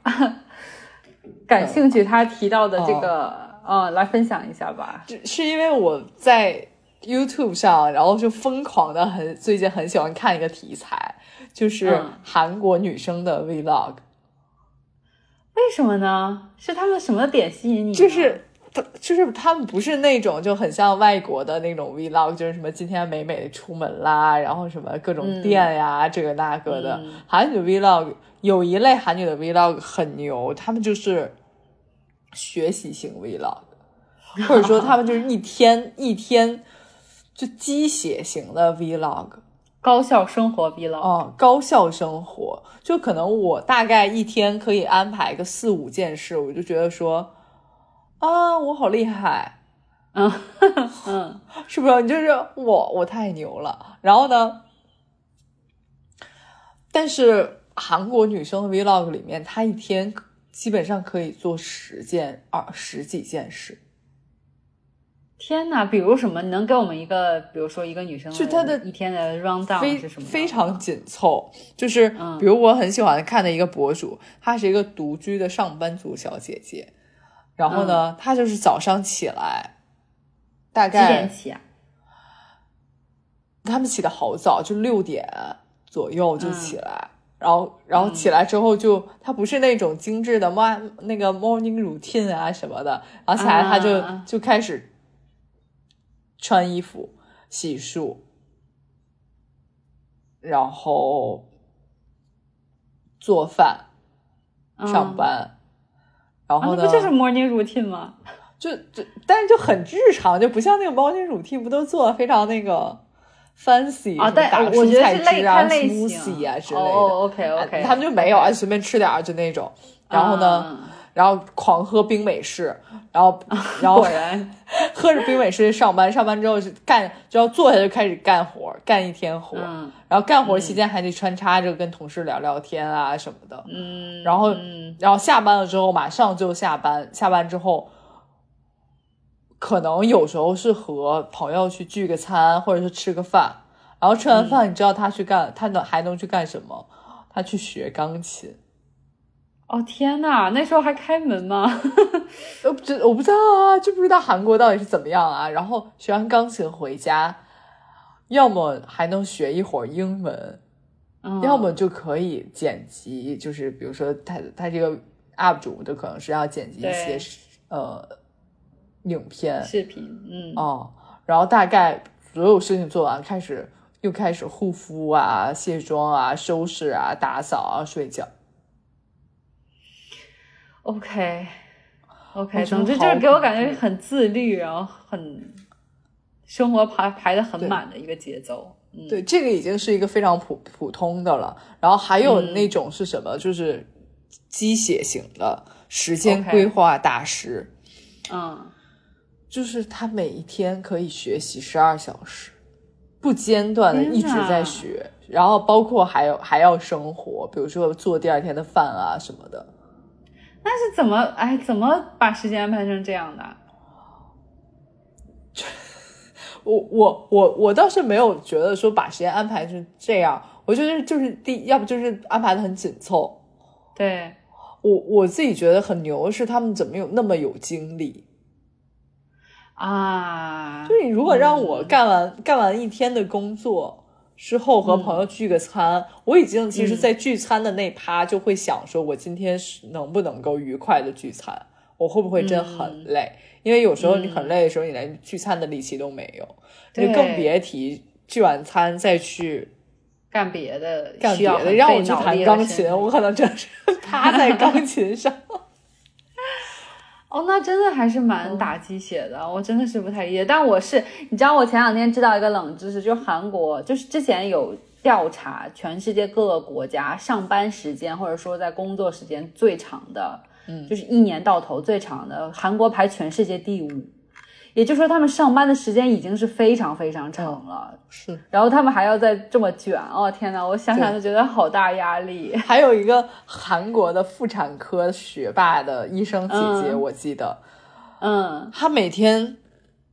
[SPEAKER 1] 感兴趣他提到的这个，嗯，来分享一下吧。
[SPEAKER 2] 是是因为我在 YouTube 上，然后就疯狂的很最近很喜欢看一个题材，就是
[SPEAKER 1] 嗯
[SPEAKER 2] 韩国女生的 Vlog，、
[SPEAKER 1] 为什么呢？是他们什么点吸引你？
[SPEAKER 2] 就是。他就是他们不是那种就很像外国的那种 vlog，就是什么今天美美的出门啦，然后什么各种
[SPEAKER 1] 嗯
[SPEAKER 2] 店呀、这个那个的。
[SPEAKER 1] 嗯
[SPEAKER 2] 韩女 vlog 有一类韩女的 vlog 很牛，他们就是学习型 vlog，或者说他们就是一天一天就鸡血型的 vlog。
[SPEAKER 1] 高效生活 vlog。
[SPEAKER 2] 哦，高效生活，就可能我大概一天可以安排个四五件事，我就觉得说，啊，我好厉害，
[SPEAKER 1] 嗯 嗯
[SPEAKER 2] 是不是？你就是我，我太牛了。然后呢，但是韩国女生的 vlog 里面，她一天基本上可以做十件、二十几件事。
[SPEAKER 1] 天呐，比如什么？你能给我们一个，比如说一个女生
[SPEAKER 2] 就她的
[SPEAKER 1] 一天的 round down
[SPEAKER 2] 非
[SPEAKER 1] 是什么？
[SPEAKER 2] 非常紧凑，就是
[SPEAKER 1] 嗯
[SPEAKER 2] 比如我很喜欢看的一个博主，她是一个独居的上班族小姐姐，然后
[SPEAKER 1] 嗯
[SPEAKER 2] 呢，她就是早上起来，大概
[SPEAKER 1] 几点起啊？
[SPEAKER 2] 他们起的好早，就六点左右就起
[SPEAKER 1] 嗯
[SPEAKER 2] 来，然后然后起来之后就，他不是那种精致的 mo 那个 morning routine 啊什么的，然后起来他就、
[SPEAKER 1] 啊
[SPEAKER 2] 就开始穿衣服、洗漱，然后做饭、上班，然后呢，
[SPEAKER 1] 不就是 morning routine 吗？
[SPEAKER 2] 就就，但是就很日常，就不像那个 morning routine，不都做的非常那个 fancy
[SPEAKER 1] 啊？但
[SPEAKER 2] 打
[SPEAKER 1] 我觉得是
[SPEAKER 2] 类啊、
[SPEAKER 1] 类
[SPEAKER 2] 型啊之类的。
[SPEAKER 1] 哦，OK OK，
[SPEAKER 2] 他们就没有啊，随便吃点就那种。然后呢？然后狂喝冰美式，然后然后
[SPEAKER 1] 果然
[SPEAKER 2] 喝着冰美式上班，上班之后就干就要坐下就开始干活，干一天活。然后干活期间还得穿插着跟同事聊聊天啊什么的。
[SPEAKER 1] 嗯，
[SPEAKER 2] 然后然后下班了之后马上就下班，下班之后可能有时候是和朋友去聚个餐，或者是吃个饭。然后吃完饭，你知道他去干，他能还能去干什么？他去学钢琴。
[SPEAKER 1] 哦天呐，那时候还开门吗？
[SPEAKER 2] 我不知我不知道啊，就不知道韩国到底是怎么样啊。然后学完钢琴回家，要么还能学一会儿英文，要么就可以剪辑，就是比如说他他这个 UP 主就可能是要剪辑一些呃影片
[SPEAKER 1] 视频，嗯
[SPEAKER 2] 哦，然后大概所有事情做完，开始又开始护肤啊、卸妆啊、收拾啊、打扫啊、睡觉。
[SPEAKER 1] OK，OK，总之就是给我感觉很自律，然后很生活排排的很满的一个节奏。
[SPEAKER 2] 对，这个已经是一个非常普普通的了。然后还有那种是什么？就是鸡血型的时间规划大师。
[SPEAKER 1] 嗯，
[SPEAKER 2] 就是他每一天可以学习十二小时，不间断的一直在学，然后包括还有还要生活，比如说做第二天的饭啊什么的。
[SPEAKER 1] 那是怎么哎？怎么把时间安排成这样的？
[SPEAKER 2] 我我我我倒是没有觉得说把时间安排成这样，我觉得就是第要不就是安排的很紧凑。
[SPEAKER 1] 对
[SPEAKER 2] 我我自己觉得很牛是他们怎么有那么有精力
[SPEAKER 1] 啊？
[SPEAKER 2] 就你如果让我干完干完一天的工作。之后和朋友聚个餐，我已经其实，在聚餐的那趴就会想说，我今天是能不能够愉快的聚餐，我会不会真很累？因为有时候你很累的时候，你连聚餐的力气都没有，就更别提聚完餐再去
[SPEAKER 1] 干别的，
[SPEAKER 2] 干别的。让我去弹钢琴，我可能真是趴在钢琴上。
[SPEAKER 1] 哦，那真的还是蛮打鸡血的，我真的是不太理解。但我是，你知道，我前两天知道一个冷知识，就韩国，就是之前有调查全世界各个国家上班时间或者说在工作时间最长的，
[SPEAKER 2] 嗯，
[SPEAKER 1] 就是一年到头最长的，韩国排全世界第五。也就是说，他们上班的时间已经是非常非常长了，
[SPEAKER 2] 是。
[SPEAKER 1] 然后他们还要再这么卷，哦天呐，我想想就觉得好大压力。
[SPEAKER 2] 还有一个韩国的妇产科学霸的医生姐姐，我记得，
[SPEAKER 1] 嗯，
[SPEAKER 2] 她每天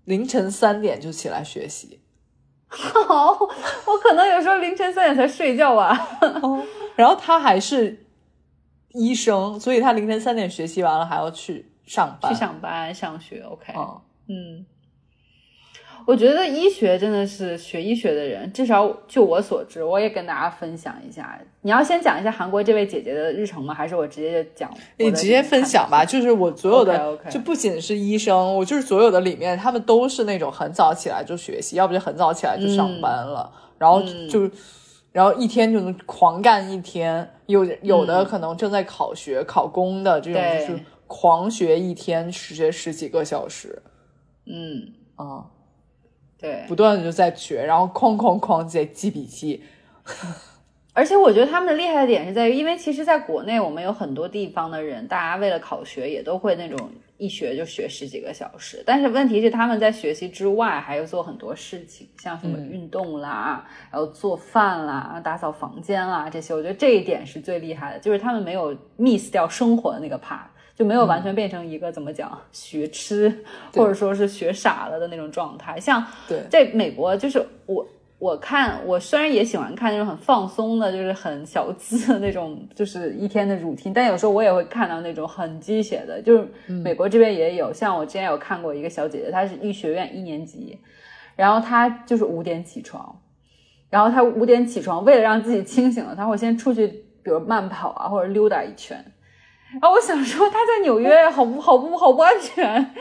[SPEAKER 2] 凌晨三点就起来学习。
[SPEAKER 1] 好，我可能有时候凌晨三点才睡觉吧。
[SPEAKER 2] 哦然后她还是医生，所以她凌晨三点学习完了还要去上班，
[SPEAKER 1] 去上班上学。OK。
[SPEAKER 2] 嗯。
[SPEAKER 1] 嗯，我觉得医学真的是学医学的人，至少就我所知，我也跟大家分享一下。你要先讲一下韩国这位姐姐的日程吗？还是我直接就讲？
[SPEAKER 2] 你直接分享吧。就是我所有的，就不仅是医生，我就是所有的里面，他们都是那种很早起来就学习，要不就很早起来就上班了，然后就，然后一天就能狂干一天。有有的可能正在考学、考公的这种，就是狂学一天，学十几个小时。
[SPEAKER 1] 嗯
[SPEAKER 2] 啊，
[SPEAKER 1] 对，
[SPEAKER 2] 不断的就在学，然后哐哐哐在记笔记。
[SPEAKER 1] 而且我觉得他们厉害的点是在于，因为其实在国内，我们有很多地方的人，大家为了考学也都会那种一学就学十几个小时。但是问题是，他们在学习之外还要做很多事情，像什么运动啦，然后做饭啦、打扫房间啦这些。我觉得这一点是最厉害的，就是他们没有 miss 掉生活的那个 part。就没有完全变成一个怎么讲学痴，或者说是学傻了的那种状态。像在美国，就是我我看我虽然也喜欢看那种很放松的，就是很小资的那种，就是一天的 routine，但有时候我也会看到那种很鸡血的。就是美国这边也有，像我之前有看过一个小姐姐，她是医学院一年级，然后她就是五点起床，然后她五点起床，为了让自己清醒了，她会先出去，比如慢跑啊，或者溜达一圈。然后我想说他在纽约好不好不好不安全。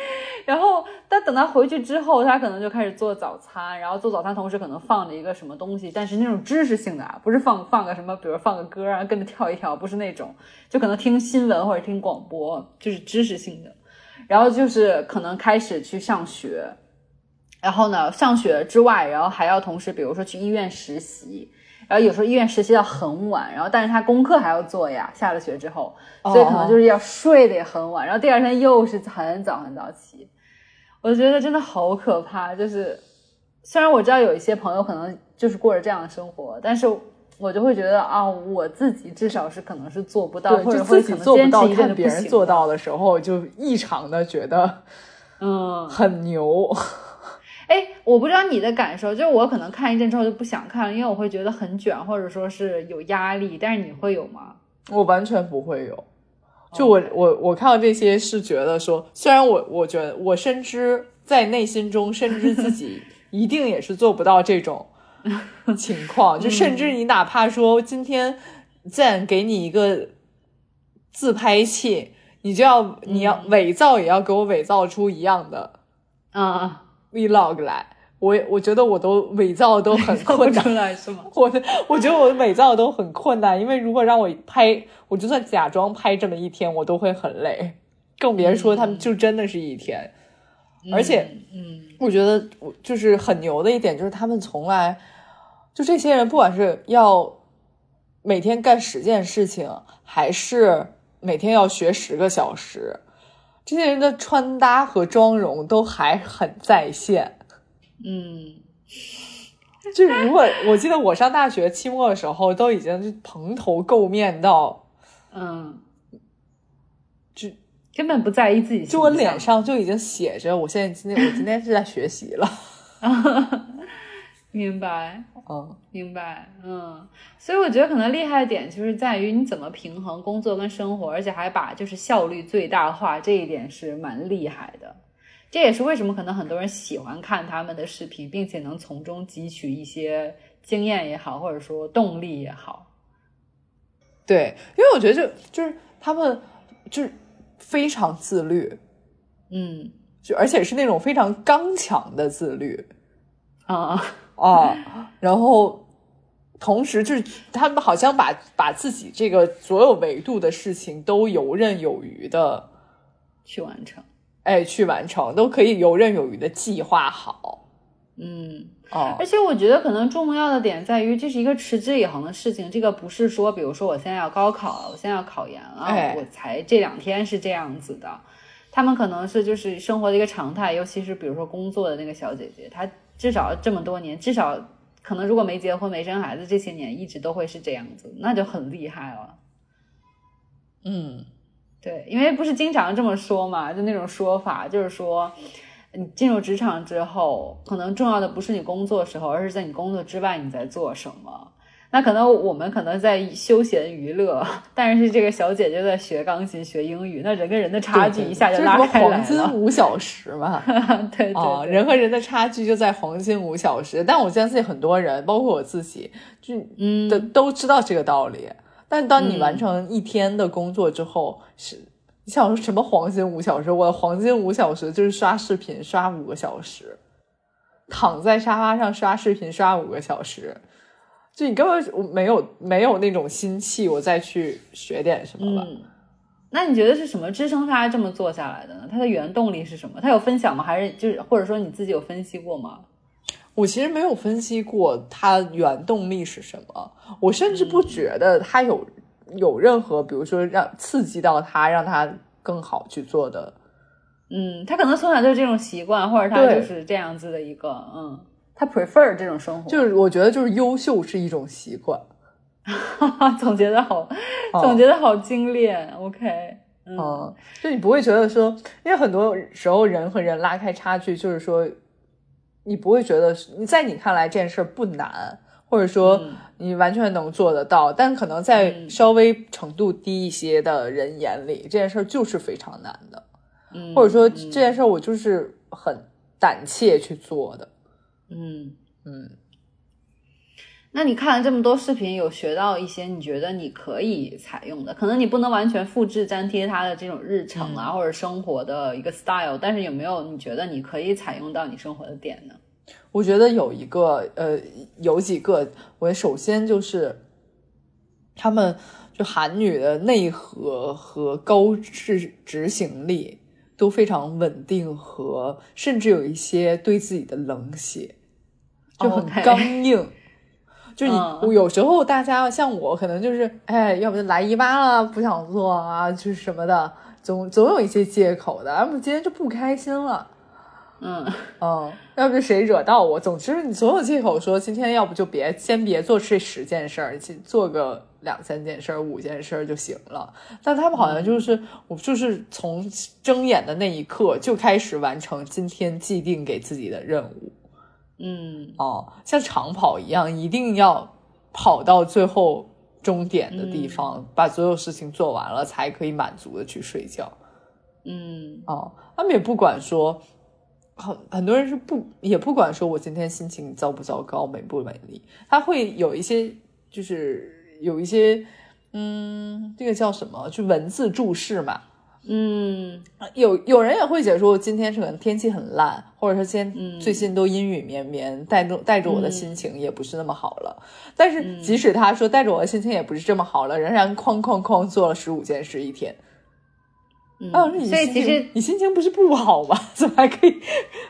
[SPEAKER 1] 然后但等他回去之后，他可能就开始做早餐，然后做早餐同时可能放着一个什么东西，但是那种知识性的啊，不是放放个什么，比如放个歌啊，跟着跳一跳，不是那种，就可能听新闻或者听广播，就是知识性的。然后就是可能开始去上学，然后呢，上学之外，然后还要同时，比如说去医院实习，然后有时候医院实习到很晚，然后但是他功课还要做呀，下了学之后，所以可能就是要睡得也很晚，然后第二天又是很早很早起，我觉得真的好可怕。就是虽然我知道有一些朋友可能就是过着这样的生活，但是我就会觉得啊，我自己至少是可能是做不到，或者
[SPEAKER 2] 自己做不到，看别人做
[SPEAKER 1] 到
[SPEAKER 2] 的时候就异常的觉得，
[SPEAKER 1] 嗯，
[SPEAKER 2] 很牛。
[SPEAKER 1] 哎，我不知道你的感受，就是我可能看一阵之后就不想看了，因为我会觉得很卷，或者说是有压力。但是你会有吗？
[SPEAKER 2] 我完全不会有。就我我我看到这些是觉得说，虽然我我觉得我深知在内心中深知自己 一定也是做不到这种。情况就甚至你哪怕说今天再给你一个自拍器，你就要你要伪造也要给我伪造出一样的
[SPEAKER 1] 啊
[SPEAKER 2] vlog 来，我我觉得我都伪造都很困
[SPEAKER 1] 难，是吗？
[SPEAKER 2] 我我觉得我伪造都很困难，因为如果让我拍，我就算假装拍这么一天，我都会很累，更别说他们就真的是一天。而且，
[SPEAKER 1] 嗯，
[SPEAKER 2] 我觉得我就是很牛的一点，就是他们从来就这些人，不管是要每天干十件事情，还是每天要学十个小时，这些人的穿搭和妆容都还很在线。
[SPEAKER 1] 嗯，
[SPEAKER 2] 就是如果我记得我上大学期末的时候，都已经蓬头垢面到，
[SPEAKER 1] 嗯。
[SPEAKER 2] 就根
[SPEAKER 1] 本不在意自己，
[SPEAKER 2] 就我脸上就已经写着，我现在今天我今天是在学习了，
[SPEAKER 1] 明白，
[SPEAKER 2] 嗯，
[SPEAKER 1] 明白，嗯，所以我觉得可能厉害的点就是在于你怎么平衡工作跟生活，而且还把就是效率最大化，这一点是蛮厉害的。这也是为什么可能很多人喜欢看他们的视频，并且能从中汲取一些经验也好，或者说动力也好。
[SPEAKER 2] 对，因为我觉得就就是他们就是。非常自律，
[SPEAKER 1] 嗯，
[SPEAKER 2] 就而且是那种非常刚强的自律，
[SPEAKER 1] 啊
[SPEAKER 2] 啊，然后同时就是他们好像把把自己这个所有维度的事情都游刃有余的
[SPEAKER 1] 去完成，
[SPEAKER 2] 哎，去完成都可以游刃有余的计划好，
[SPEAKER 1] 嗯。
[SPEAKER 2] 哦，
[SPEAKER 1] 而且我觉得可能重要的点在于，这是一个持之以恒的事情。这个不是说，比如说我现在要高考了，我现在要考研了，我才这两天是这样子的。他们可能是就是生活的一个常态，尤其是比如说工作的那个小姐姐，她至少这么多年，至少可能如果没结婚没生孩子，这些年一直都会是这样子，那就很厉害了。
[SPEAKER 2] 嗯，
[SPEAKER 1] 对，因为不是经常这么说嘛，就那种说法，就是说。你进入职场之后，可能重要的不是你工作时候，而是在你工作之外你在做什么。那可能我们可能在休闲娱乐，但是这个小姐姐在学钢琴、学英语，那人跟人的差距一下就拉开
[SPEAKER 2] 了。黄金五小时嘛，
[SPEAKER 1] 对对，
[SPEAKER 2] 人和人的差距就在黄金五小时。但我相信很多人，包括我自己，就
[SPEAKER 1] 嗯，
[SPEAKER 2] 都都知道这个道理。但当你完成一天的工作之后，是。你想说什么黄金五小时？我的黄金五小时就是刷视频刷五个小时，躺在沙发上刷视频刷五个小时，就你根本我没有没有那种心气，我再去学点什么吧。
[SPEAKER 1] 那你觉得是什么支撑他这么做下来的呢？他的原动力是什么？他有分享吗？还是就是或者说你自己有分析过吗？
[SPEAKER 2] 我其实没有分析过他原动力是什么，我甚至不觉得他有。有任何，比如说让刺激到他，让他更好去做的，
[SPEAKER 1] 嗯，他可能从小就是这种习惯，或者他就是这样子的一个，嗯，他 prefer 这种生活，
[SPEAKER 2] 就是我觉得就是优秀是一种习惯，
[SPEAKER 1] 总结的好，总结的好精炼，OK，
[SPEAKER 2] 嗯，就你不会觉得说，因为很多时候人和人拉开差距，就是说你不会觉得你在你看来这件事不难。或者说你完全能做得到，但可能在稍微程度低一些的人眼里，这件事就是非常难的。
[SPEAKER 1] 嗯，
[SPEAKER 2] 或者说这件事我就是很胆怯去做的。
[SPEAKER 1] 嗯
[SPEAKER 2] 嗯。
[SPEAKER 1] 那你看了这么多视频，有学到一些你觉得你可以采用的，可能你不能完全复制粘贴他的这种日程啊，或者生活的一个 style，但是有没有你觉得你可以采用到你生活的点呢？
[SPEAKER 2] 我觉得有一个，呃，有几个，我首先就是他们就韩女的内核和高质执行力都非常稳定，和甚至有一些对自己的冷血，就很刚硬。就你有时候大家像我，可能就是哎，要不就来姨妈了，不想做啊，就是什么的，总总有一些借口的。要不今天就不开心了。
[SPEAKER 1] 嗯
[SPEAKER 2] 嗯，要不就谁惹到我。总之，你总有借口说今天要不就别先别做这十件事儿，去做个两三件事儿、五件事儿就行了。但他们好像就是、我，就是从睁眼的那一刻就开始完成今天既定给自己的任务。
[SPEAKER 1] 嗯
[SPEAKER 2] 哦，像长跑一样，一定要跑到最后终点的地方，把所有事情做完了，才可以满足的去睡觉。
[SPEAKER 1] 嗯
[SPEAKER 2] 哦，他们也不管说，很很多人是不也不管说我今天心情糟不糟糕、美不美丽，他会有一些就是有一些嗯，这个叫什么？就文字注释嘛。
[SPEAKER 1] 嗯
[SPEAKER 2] 有有人也会解说今天是可能天气很烂，或者说今天
[SPEAKER 1] 嗯
[SPEAKER 2] 最近都阴雨绵绵，带着带着我的心情也不是那么好了。但是即使他说带着我的心情也不是这么好了，仍然哐哐哐做了十五件事一天。
[SPEAKER 1] 嗯，
[SPEAKER 2] 啊，你
[SPEAKER 1] 所以其实
[SPEAKER 2] 你心情不是不好吗？怎么还可以？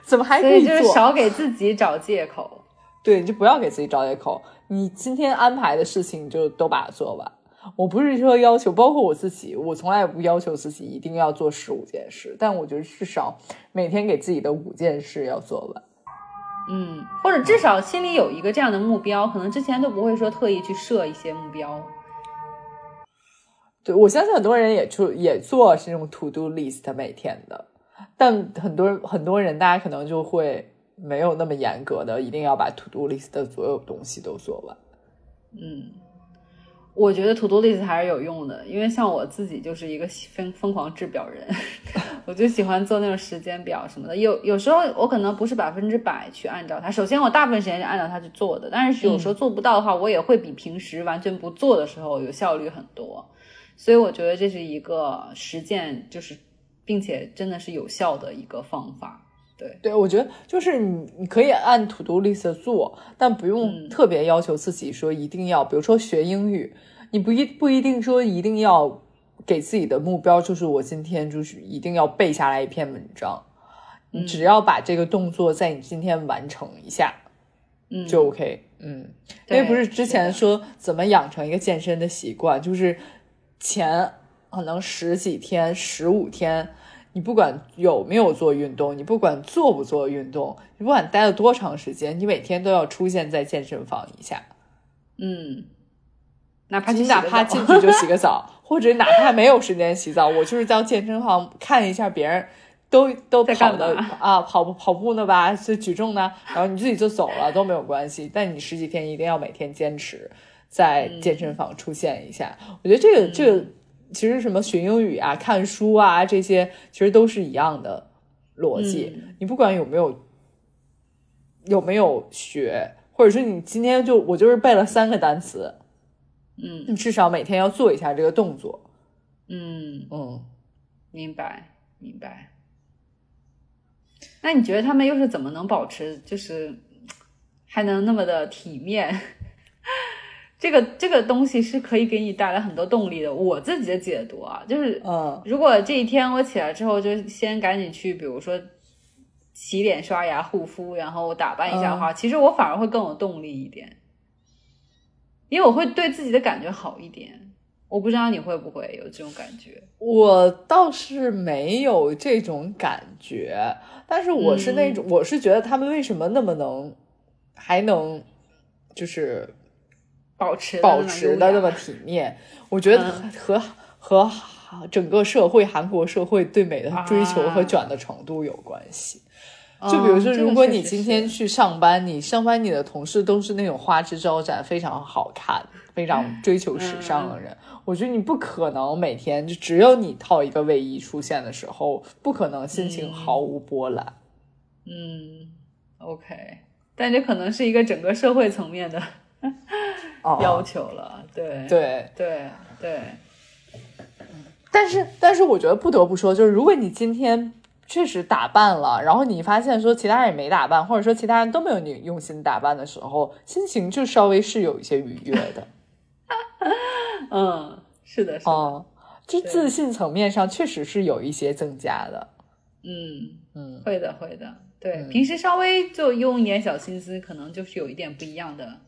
[SPEAKER 2] 怎么还可
[SPEAKER 1] 所以就是
[SPEAKER 2] 做？
[SPEAKER 1] 少给自己找借口。
[SPEAKER 2] 对，你就不要给自己找借口。你今天安排的事情就都把它做完。我不是说要求，包括我自己，我从来也不要求自己一定要做十五件事，但我觉得至少每天给自己的五件事要做完。
[SPEAKER 1] 嗯，或者至少心里有一个这样的目标，可能之前都不会说特意去设一些目标。
[SPEAKER 2] 对我相信很多人也就也做这种 to do list 每天的，但很多很多人大家可能就会没有那么严格的，一定要把 to do list 的所有东西都做完。
[SPEAKER 1] 嗯，我觉得 to do list 还是有用的，因为像我自己就是一个疯疯狂制表人，我就喜欢做那种时间表什么的。有有时候我可能不是百分之百去按照它，首先我大部分时间是按照它去做的，但是有时候做不到的话，我也会比平时完全不做的时候有效率很多。所以我觉得这是一个实践，就是并且真的是有效的一个方法。对，
[SPEAKER 2] 对，我觉得就是你，你可以按 to do list 做，但不用
[SPEAKER 1] 嗯。
[SPEAKER 2] 特别要求自己说一定要，比如说学英语，你不一不一定说一定要给自己的目标就是我今天就是一定要背下来一篇文章，你只要把这个动作在你今天完成一下
[SPEAKER 1] 嗯，
[SPEAKER 2] 就 OK。嗯，因为不是之前说怎么养成一个健身的习惯，就是前可能十几天、十五天，你不管有没有做运动，你不管做不做运动，你不管待了多长时间，你每天都要出现在健身房一下，
[SPEAKER 1] 嗯，哪怕
[SPEAKER 2] 你哪怕进去就 洗个澡，或者哪怕没有时间洗澡，我就是到健身房看一下别人。都都
[SPEAKER 1] 在
[SPEAKER 2] 跑的
[SPEAKER 1] 干嘛
[SPEAKER 2] 啊，跑步跑步呢吧，是举重呢，然后你自己就走了都没有关系，但你十几天一定要每天坚持在健身房出现一下。我觉得这个这个其实什么学英语啊、看书啊这些，其实都是一样的逻辑。
[SPEAKER 1] 嗯
[SPEAKER 2] 你不管有没有有没有学，或者说你今天就我就是背了三个单词，
[SPEAKER 1] 嗯
[SPEAKER 2] 你至少每天要做一下这个动作。
[SPEAKER 1] 嗯，
[SPEAKER 2] 嗯，
[SPEAKER 1] 明白明白。那你觉得他们又是怎么能保持，就是还能那么的体面？这个这个东西是可以给你带来很多动力的。我自己的解读啊，就是
[SPEAKER 2] 嗯
[SPEAKER 1] 如果这一天我起来之后，就先赶紧去，比如说洗脸、刷牙、护肤，然后打扮一下的话，其实我反而会更有动力一点，因为我会对自己的感觉好一点。我不知道你会不会有这种感觉？
[SPEAKER 2] 我倒是没有这种感觉，但是我是那种，我是觉得他们为什么那么能，还能就是
[SPEAKER 1] 保持
[SPEAKER 2] 保持的那么
[SPEAKER 1] 么
[SPEAKER 2] 体面，我觉得
[SPEAKER 1] 嗯。
[SPEAKER 2] 和、和和整个社会韩国社会对美的追求和
[SPEAKER 1] 啊
[SPEAKER 2] 卷的程度有关系。就比如说，如果你今天去上班，你上班你的同事都是那种花枝招展、非常好看、非常追求时尚的人，我觉得你不可能每天就只有你套一个卫衣出现的时候，不可能心情毫无波澜。
[SPEAKER 1] 嗯，OK，但这可能是一个整个社会层面的
[SPEAKER 2] 哦
[SPEAKER 1] 要求了。对
[SPEAKER 2] 对，
[SPEAKER 1] 对对，
[SPEAKER 2] 但是但是我觉得不得不说，就是如果你今天确实打扮了，然后你发现说其他人也没打扮，或者说其他人都没有你用心打扮的时候，心情就稍微是有一些愉悦的。
[SPEAKER 1] 嗯，是的，是的，
[SPEAKER 2] 哦，就自信层面上确实是有一些增加的。
[SPEAKER 1] 嗯，
[SPEAKER 2] 嗯，
[SPEAKER 1] 会的，会的。对，
[SPEAKER 2] 嗯
[SPEAKER 1] 平时稍微就用一点小心思，可能就是有一点不一样的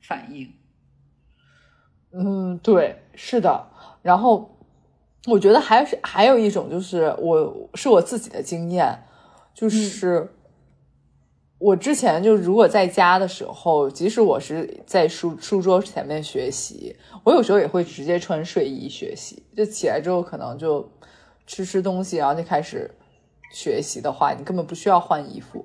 [SPEAKER 1] 反应。
[SPEAKER 2] 嗯，对，是的。然后我觉得还是还有一种，就是我是我自己的经验，就是我之前就如果在家的时候，即使我是在书书桌前面学习，我有时候也会直接穿睡衣学习。就起来之后，可能就吃吃东西，然后就开始学习的话，你根本不需要换衣服。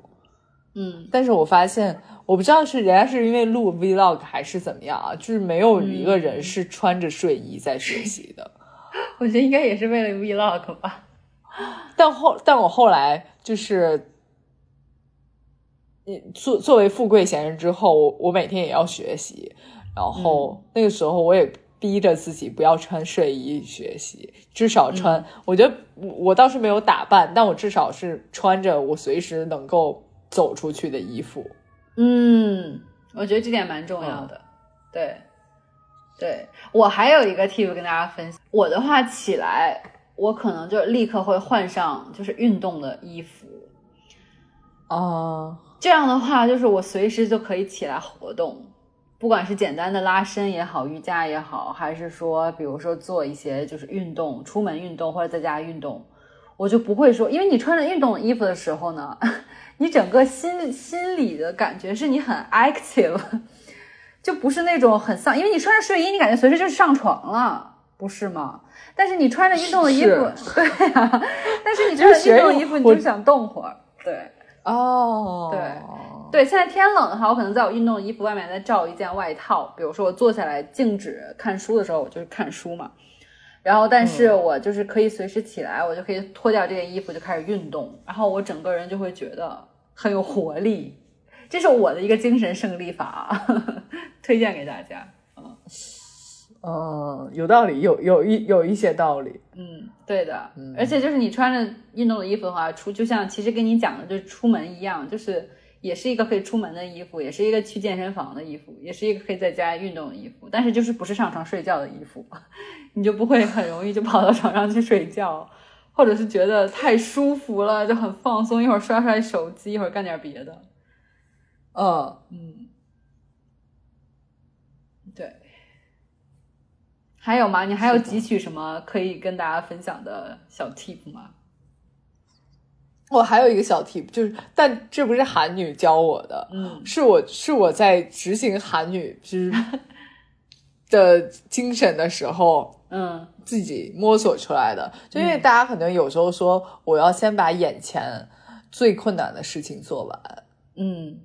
[SPEAKER 1] 嗯
[SPEAKER 2] 但是我发现，我不知道是人家是因为录 vlog 还是怎么样啊，就是没有一个人是穿着睡衣在学习的。
[SPEAKER 1] 我觉得应该也是为了 vlog 吧。
[SPEAKER 2] 但后，但我后来就是，你作作为富贵闲人之后，我我每天也要学习，然后那个时候我也逼着自己不要穿睡衣学习，至少穿。我觉得我我倒是没有打扮，但我至少是穿着我随时能够走出去的衣服。
[SPEAKER 1] 嗯，我觉得这点蛮重要的。对，对我还有一个 tip 跟大家分享。我的话起来，我可能就立刻会换上就是运动的衣服，
[SPEAKER 2] 啊，
[SPEAKER 1] 这样的话就是我随时就可以起来活动，不管是简单的拉伸也好，瑜伽也好，还是说比如说做一些就是运动，出门运动或者在家运动，我就不会说，因为你穿着运动衣服的时候呢，你整个心心里的感觉是你很 active，就不是那种很丧，因为你穿着睡衣，你感觉随时就上床了，不是吗？但是你穿着运动的衣服，对呀、但是你穿着运动的衣服，你
[SPEAKER 2] 我
[SPEAKER 1] 就想动会儿，对。
[SPEAKER 2] 哦，
[SPEAKER 1] 对对，现在天冷的话，我可能在我运动的衣服外面再罩一件外套。比如说我坐下来静止看书的时候，我就是看书嘛。然后，但是我就是可以随时起来，我就可以脱掉这件衣服就开始运动，然后我整个人就会觉得很有活力。这是我的一个精神胜利法，推荐给大家。
[SPEAKER 2] 嗯，有道理，有有一有一些道理。
[SPEAKER 1] 嗯，对的，而且就是你穿着运动的衣服的话，出就像其实跟你讲的，就是出门一样，就是也是一个可以出门的衣服，也是一个去健身房的衣服，也是一个可以在家运动的衣服，但是就是不是上床睡觉的衣服，你就不会很容易就跑到床上去睡觉，或者是觉得太舒服了就很放松，一会儿刷刷手机，一会儿干点别的。
[SPEAKER 2] 嗯，
[SPEAKER 1] 嗯，对。还有吗？你还有汲取什么可以跟大家分享的小 tip 吗？
[SPEAKER 2] 我还有一个小 tip，就是，但这不是韩女教我的，
[SPEAKER 1] 嗯
[SPEAKER 2] 是我是我在执行韩女之 的精神的时候
[SPEAKER 1] 嗯
[SPEAKER 2] 自己摸索出来的。就因为
[SPEAKER 1] 嗯
[SPEAKER 2] 大家可能有时候说，我要先把眼前最困难的事情做完，
[SPEAKER 1] 嗯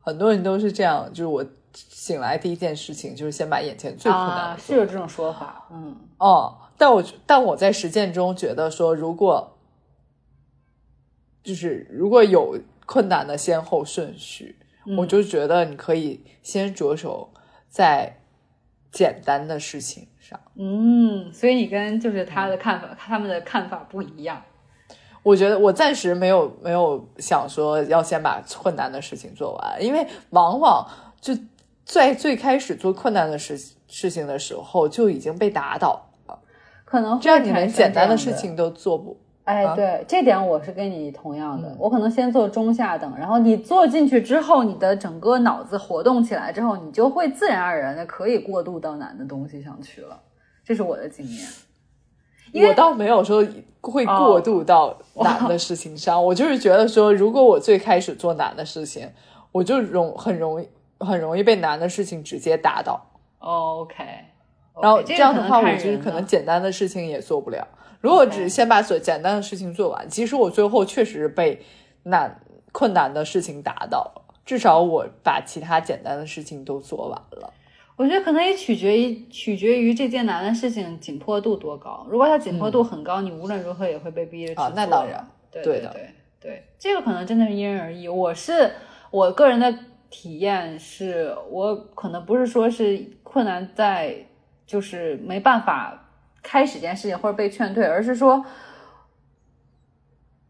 [SPEAKER 2] 很多人都是这样，就是我醒来第一件事情就是先把眼前最困难
[SPEAKER 1] 啊，
[SPEAKER 2] 的做完。
[SPEAKER 1] 是有这种说法。嗯
[SPEAKER 2] 哦，但我但我在实践中觉得说，如果就是如果有困难的先后顺序，
[SPEAKER 1] 嗯
[SPEAKER 2] 我就觉得你可以先着手在简单的事情上。
[SPEAKER 1] 嗯，所以你跟就是他的看法，他们的看法不一样。
[SPEAKER 2] 我觉得我暂时没有没有想说要先把困难的事情做完，因为往往就在最开始做困难的事事情的时候就已经被打倒了，
[SPEAKER 1] 可能会
[SPEAKER 2] 这样你连简单的事情都做不。
[SPEAKER 1] 哎，
[SPEAKER 2] 啊
[SPEAKER 1] 对，这点我是跟你同样的。
[SPEAKER 2] 嗯
[SPEAKER 1] 我可能先做中下等，然后你做进去之后，你的整个脑子活动起来之后，你就会自然而然的可以过渡到难的东西上去了。这是我的经验。
[SPEAKER 2] 我倒没有说会过渡到难的事情上，我就是觉得说，如果我最开始做难的事情，我就容很容易很容易被难的事情直接打倒
[SPEAKER 1] ，OK，
[SPEAKER 2] 然后
[SPEAKER 1] 这
[SPEAKER 2] 这样的话，我就是可能简单的事情也做不了。如果只是先把所简单的事情做完，即使我最后确实被难困难的事情打倒了，至少我把其他简单的事情都做完了。
[SPEAKER 1] 我觉得可能也取决于取决于这件难的事情紧迫度多高。如果它紧迫度很高，你无论如何也会被逼着去
[SPEAKER 2] 啊那当然
[SPEAKER 1] 对
[SPEAKER 2] 对的
[SPEAKER 1] 对对对，这个可能真的是因人而异。我是我个人的体验是我可能不是说是困难在就是没办法开始这件事情或者被劝退，而是说。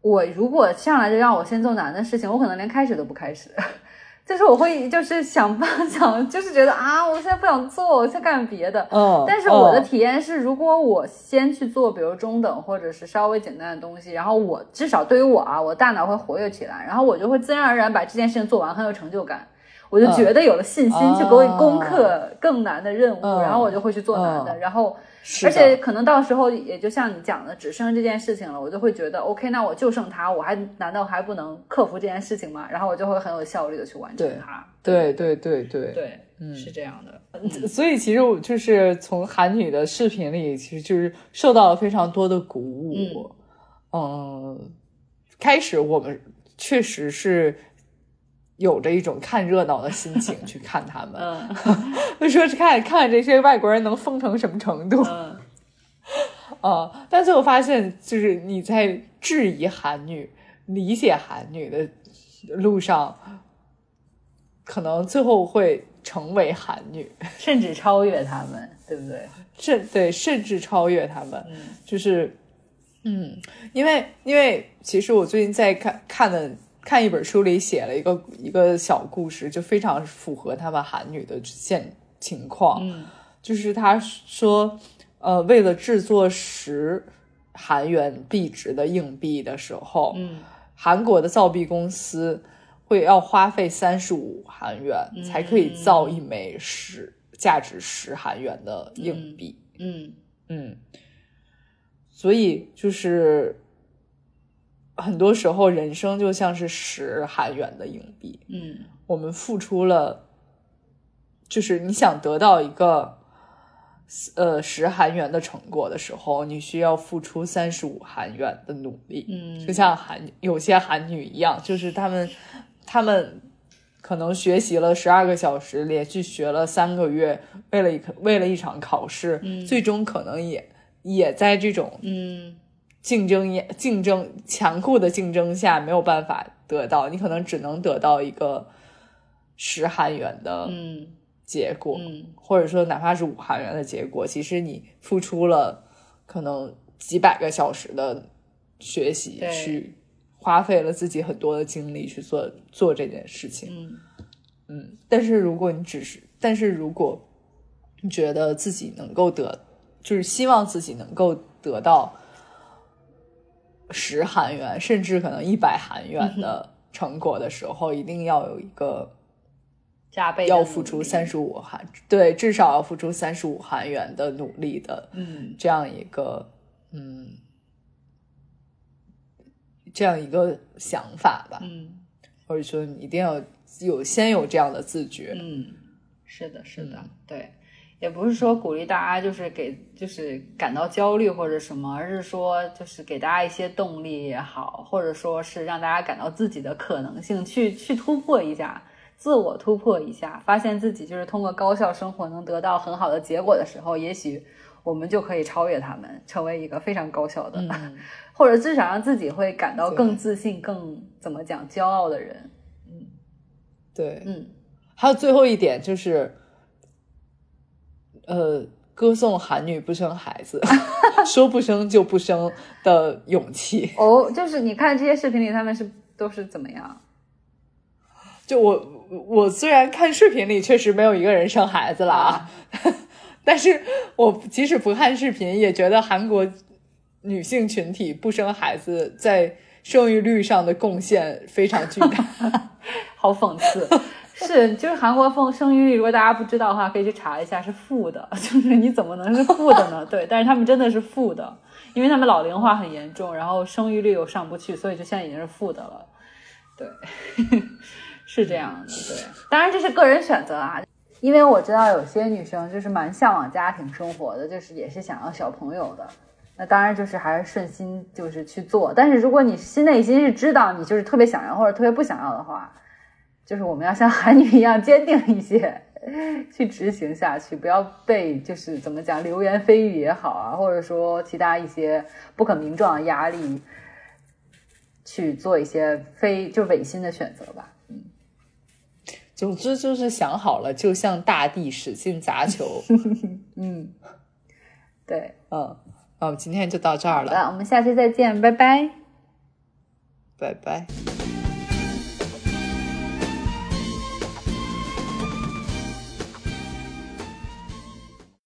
[SPEAKER 1] 我如果上来就让我先做难的事情，我可能连开始都不开始。就是我会就是想办想，就是觉得啊，我现在不想做，我先干别的。
[SPEAKER 2] 嗯，
[SPEAKER 1] 但是我的体验是，如果我先去做，比如中等或者是稍微简单的东西，然后我至少对于我啊，我大脑会活跃起来，然后我就会自然而然把这件事情做完，很有成就感。我就觉得有了信心去给我攻克更难的任务，然后我就会去做难的，然后。而且可能到时候也就像你讲的，只剩这件事情了，我就会觉得 OK，那我就剩他，我还难道还不能克服这件事情吗？然后我就会很有效率的去完成它。
[SPEAKER 2] 对对对对
[SPEAKER 1] 对，嗯，是这样的。
[SPEAKER 2] 所以其实我就是从韩女的视频里，其实就是受到了非常多的鼓舞。嗯，开始我们确实是。有着一种看热闹的心情去看他们，就 说是看看这些外国人能疯成什么程度，啊！但最后发现，就是你在质疑韩女、理解韩女的路上，可能最后会成为韩女，
[SPEAKER 1] 甚至超越他们，对不对？
[SPEAKER 2] 甚对，甚至超越他们，就是，嗯，因为因为其实我最近在看看的。看一本书里写了一个一个小故事，就非常符合他们韩女的现情况。
[SPEAKER 1] 嗯，
[SPEAKER 2] 就是他说，呃，为了制作十韩元币值的硬币的时候，
[SPEAKER 1] 嗯，
[SPEAKER 2] 韩国的造币公司会要花费三十五韩元才可以造一枚十价值十韩元的硬币。
[SPEAKER 1] 嗯
[SPEAKER 2] 嗯，所以就是。很多时候，人生就像是十韩元的硬币。
[SPEAKER 1] 嗯，
[SPEAKER 2] 我们付出了，就是你想得到一个呃十韩元的成果的时候，你需要付出三十五韩元的努力。
[SPEAKER 1] 嗯，
[SPEAKER 2] 就像韩有些韩女一样，就是他们他们可能学习了十二个小时，连续学了三个月，为了一为了一场考试，最终可能也也在这种
[SPEAKER 1] 嗯。
[SPEAKER 2] 竞争也竞争残酷的竞争下没有办法得到，你可能只能得到一个十韩元的结果，或者说哪怕是五韩元的结果，其实你付出了可能几百个小时的学习，去花费了自己很多的精力去做做这件事情，
[SPEAKER 1] 嗯。
[SPEAKER 2] 嗯，但是如果你只是，但是如果你觉得自己能够得，就是希望自己能够得到。十韩元，甚至可能一百韩元的成果的时候，一定要有一个
[SPEAKER 1] 加倍
[SPEAKER 2] 要付出三十五韩，对，至少要付出三十五韩元的努力的，
[SPEAKER 1] 嗯，
[SPEAKER 2] 这样一个，嗯，这样一个想法吧，
[SPEAKER 1] 嗯，
[SPEAKER 2] 或者说你一定要有先有这样的自觉，
[SPEAKER 1] 嗯，是的，是的，对。也不是说鼓励大家就是给就是感到焦虑或者什么，而是说就是给大家一些动力也好，或者说是让大家感到自己的可能性，去去突破一下，自我突破一下，发现自己就是通过高效生活能得到很好的结果的时候，也许我们就可以超越他们，成为一个非常高效的，或者至少让自己会感到更自信、更怎么讲骄傲的人。
[SPEAKER 2] 嗯，对，
[SPEAKER 1] 嗯，
[SPEAKER 2] 还有最后一点就是。呃，歌颂韩女不生孩子，说不生就不生的勇气。
[SPEAKER 1] 哦，就是你看这些视频里，他们是都是怎么样？
[SPEAKER 2] 就我我虽然看视频里确实没有一个人生孩子了啊，但是我即使不看视频，也觉得韩国女性群体不生孩子在生育率上的贡献非常巨大，
[SPEAKER 1] 好讽刺。是，就是韩国风生育率，如果大家不知道的话，可以去查一下，是负的。就是你怎么能是负的呢？对，但是他们真的是负的，因为他们老龄化很严重，然后生育率又上不去，所以就现在已经是负的了。对，是这样的。对，当然这是个人选择啊，因为我知道有些女生就是蛮向往家庭生活的，就是也是想要小朋友的。那当然就是还是顺心，就是去做。但是如果你心内心是知道你就是特别想要或者特别不想要的话，就是我们要像韩女一样坚定一些，去执行下去，不要被就是怎么讲流言蜚语也好啊，或者说其他一些不可名状的压力，去做一些非就违心的选择吧。嗯，
[SPEAKER 2] 总之就是想好了，就向大地使劲砸球。
[SPEAKER 1] 嗯，对，
[SPEAKER 2] 嗯，那我们今天就到这儿了，
[SPEAKER 1] 好的，我们下期再见，拜拜。
[SPEAKER 2] 拜拜。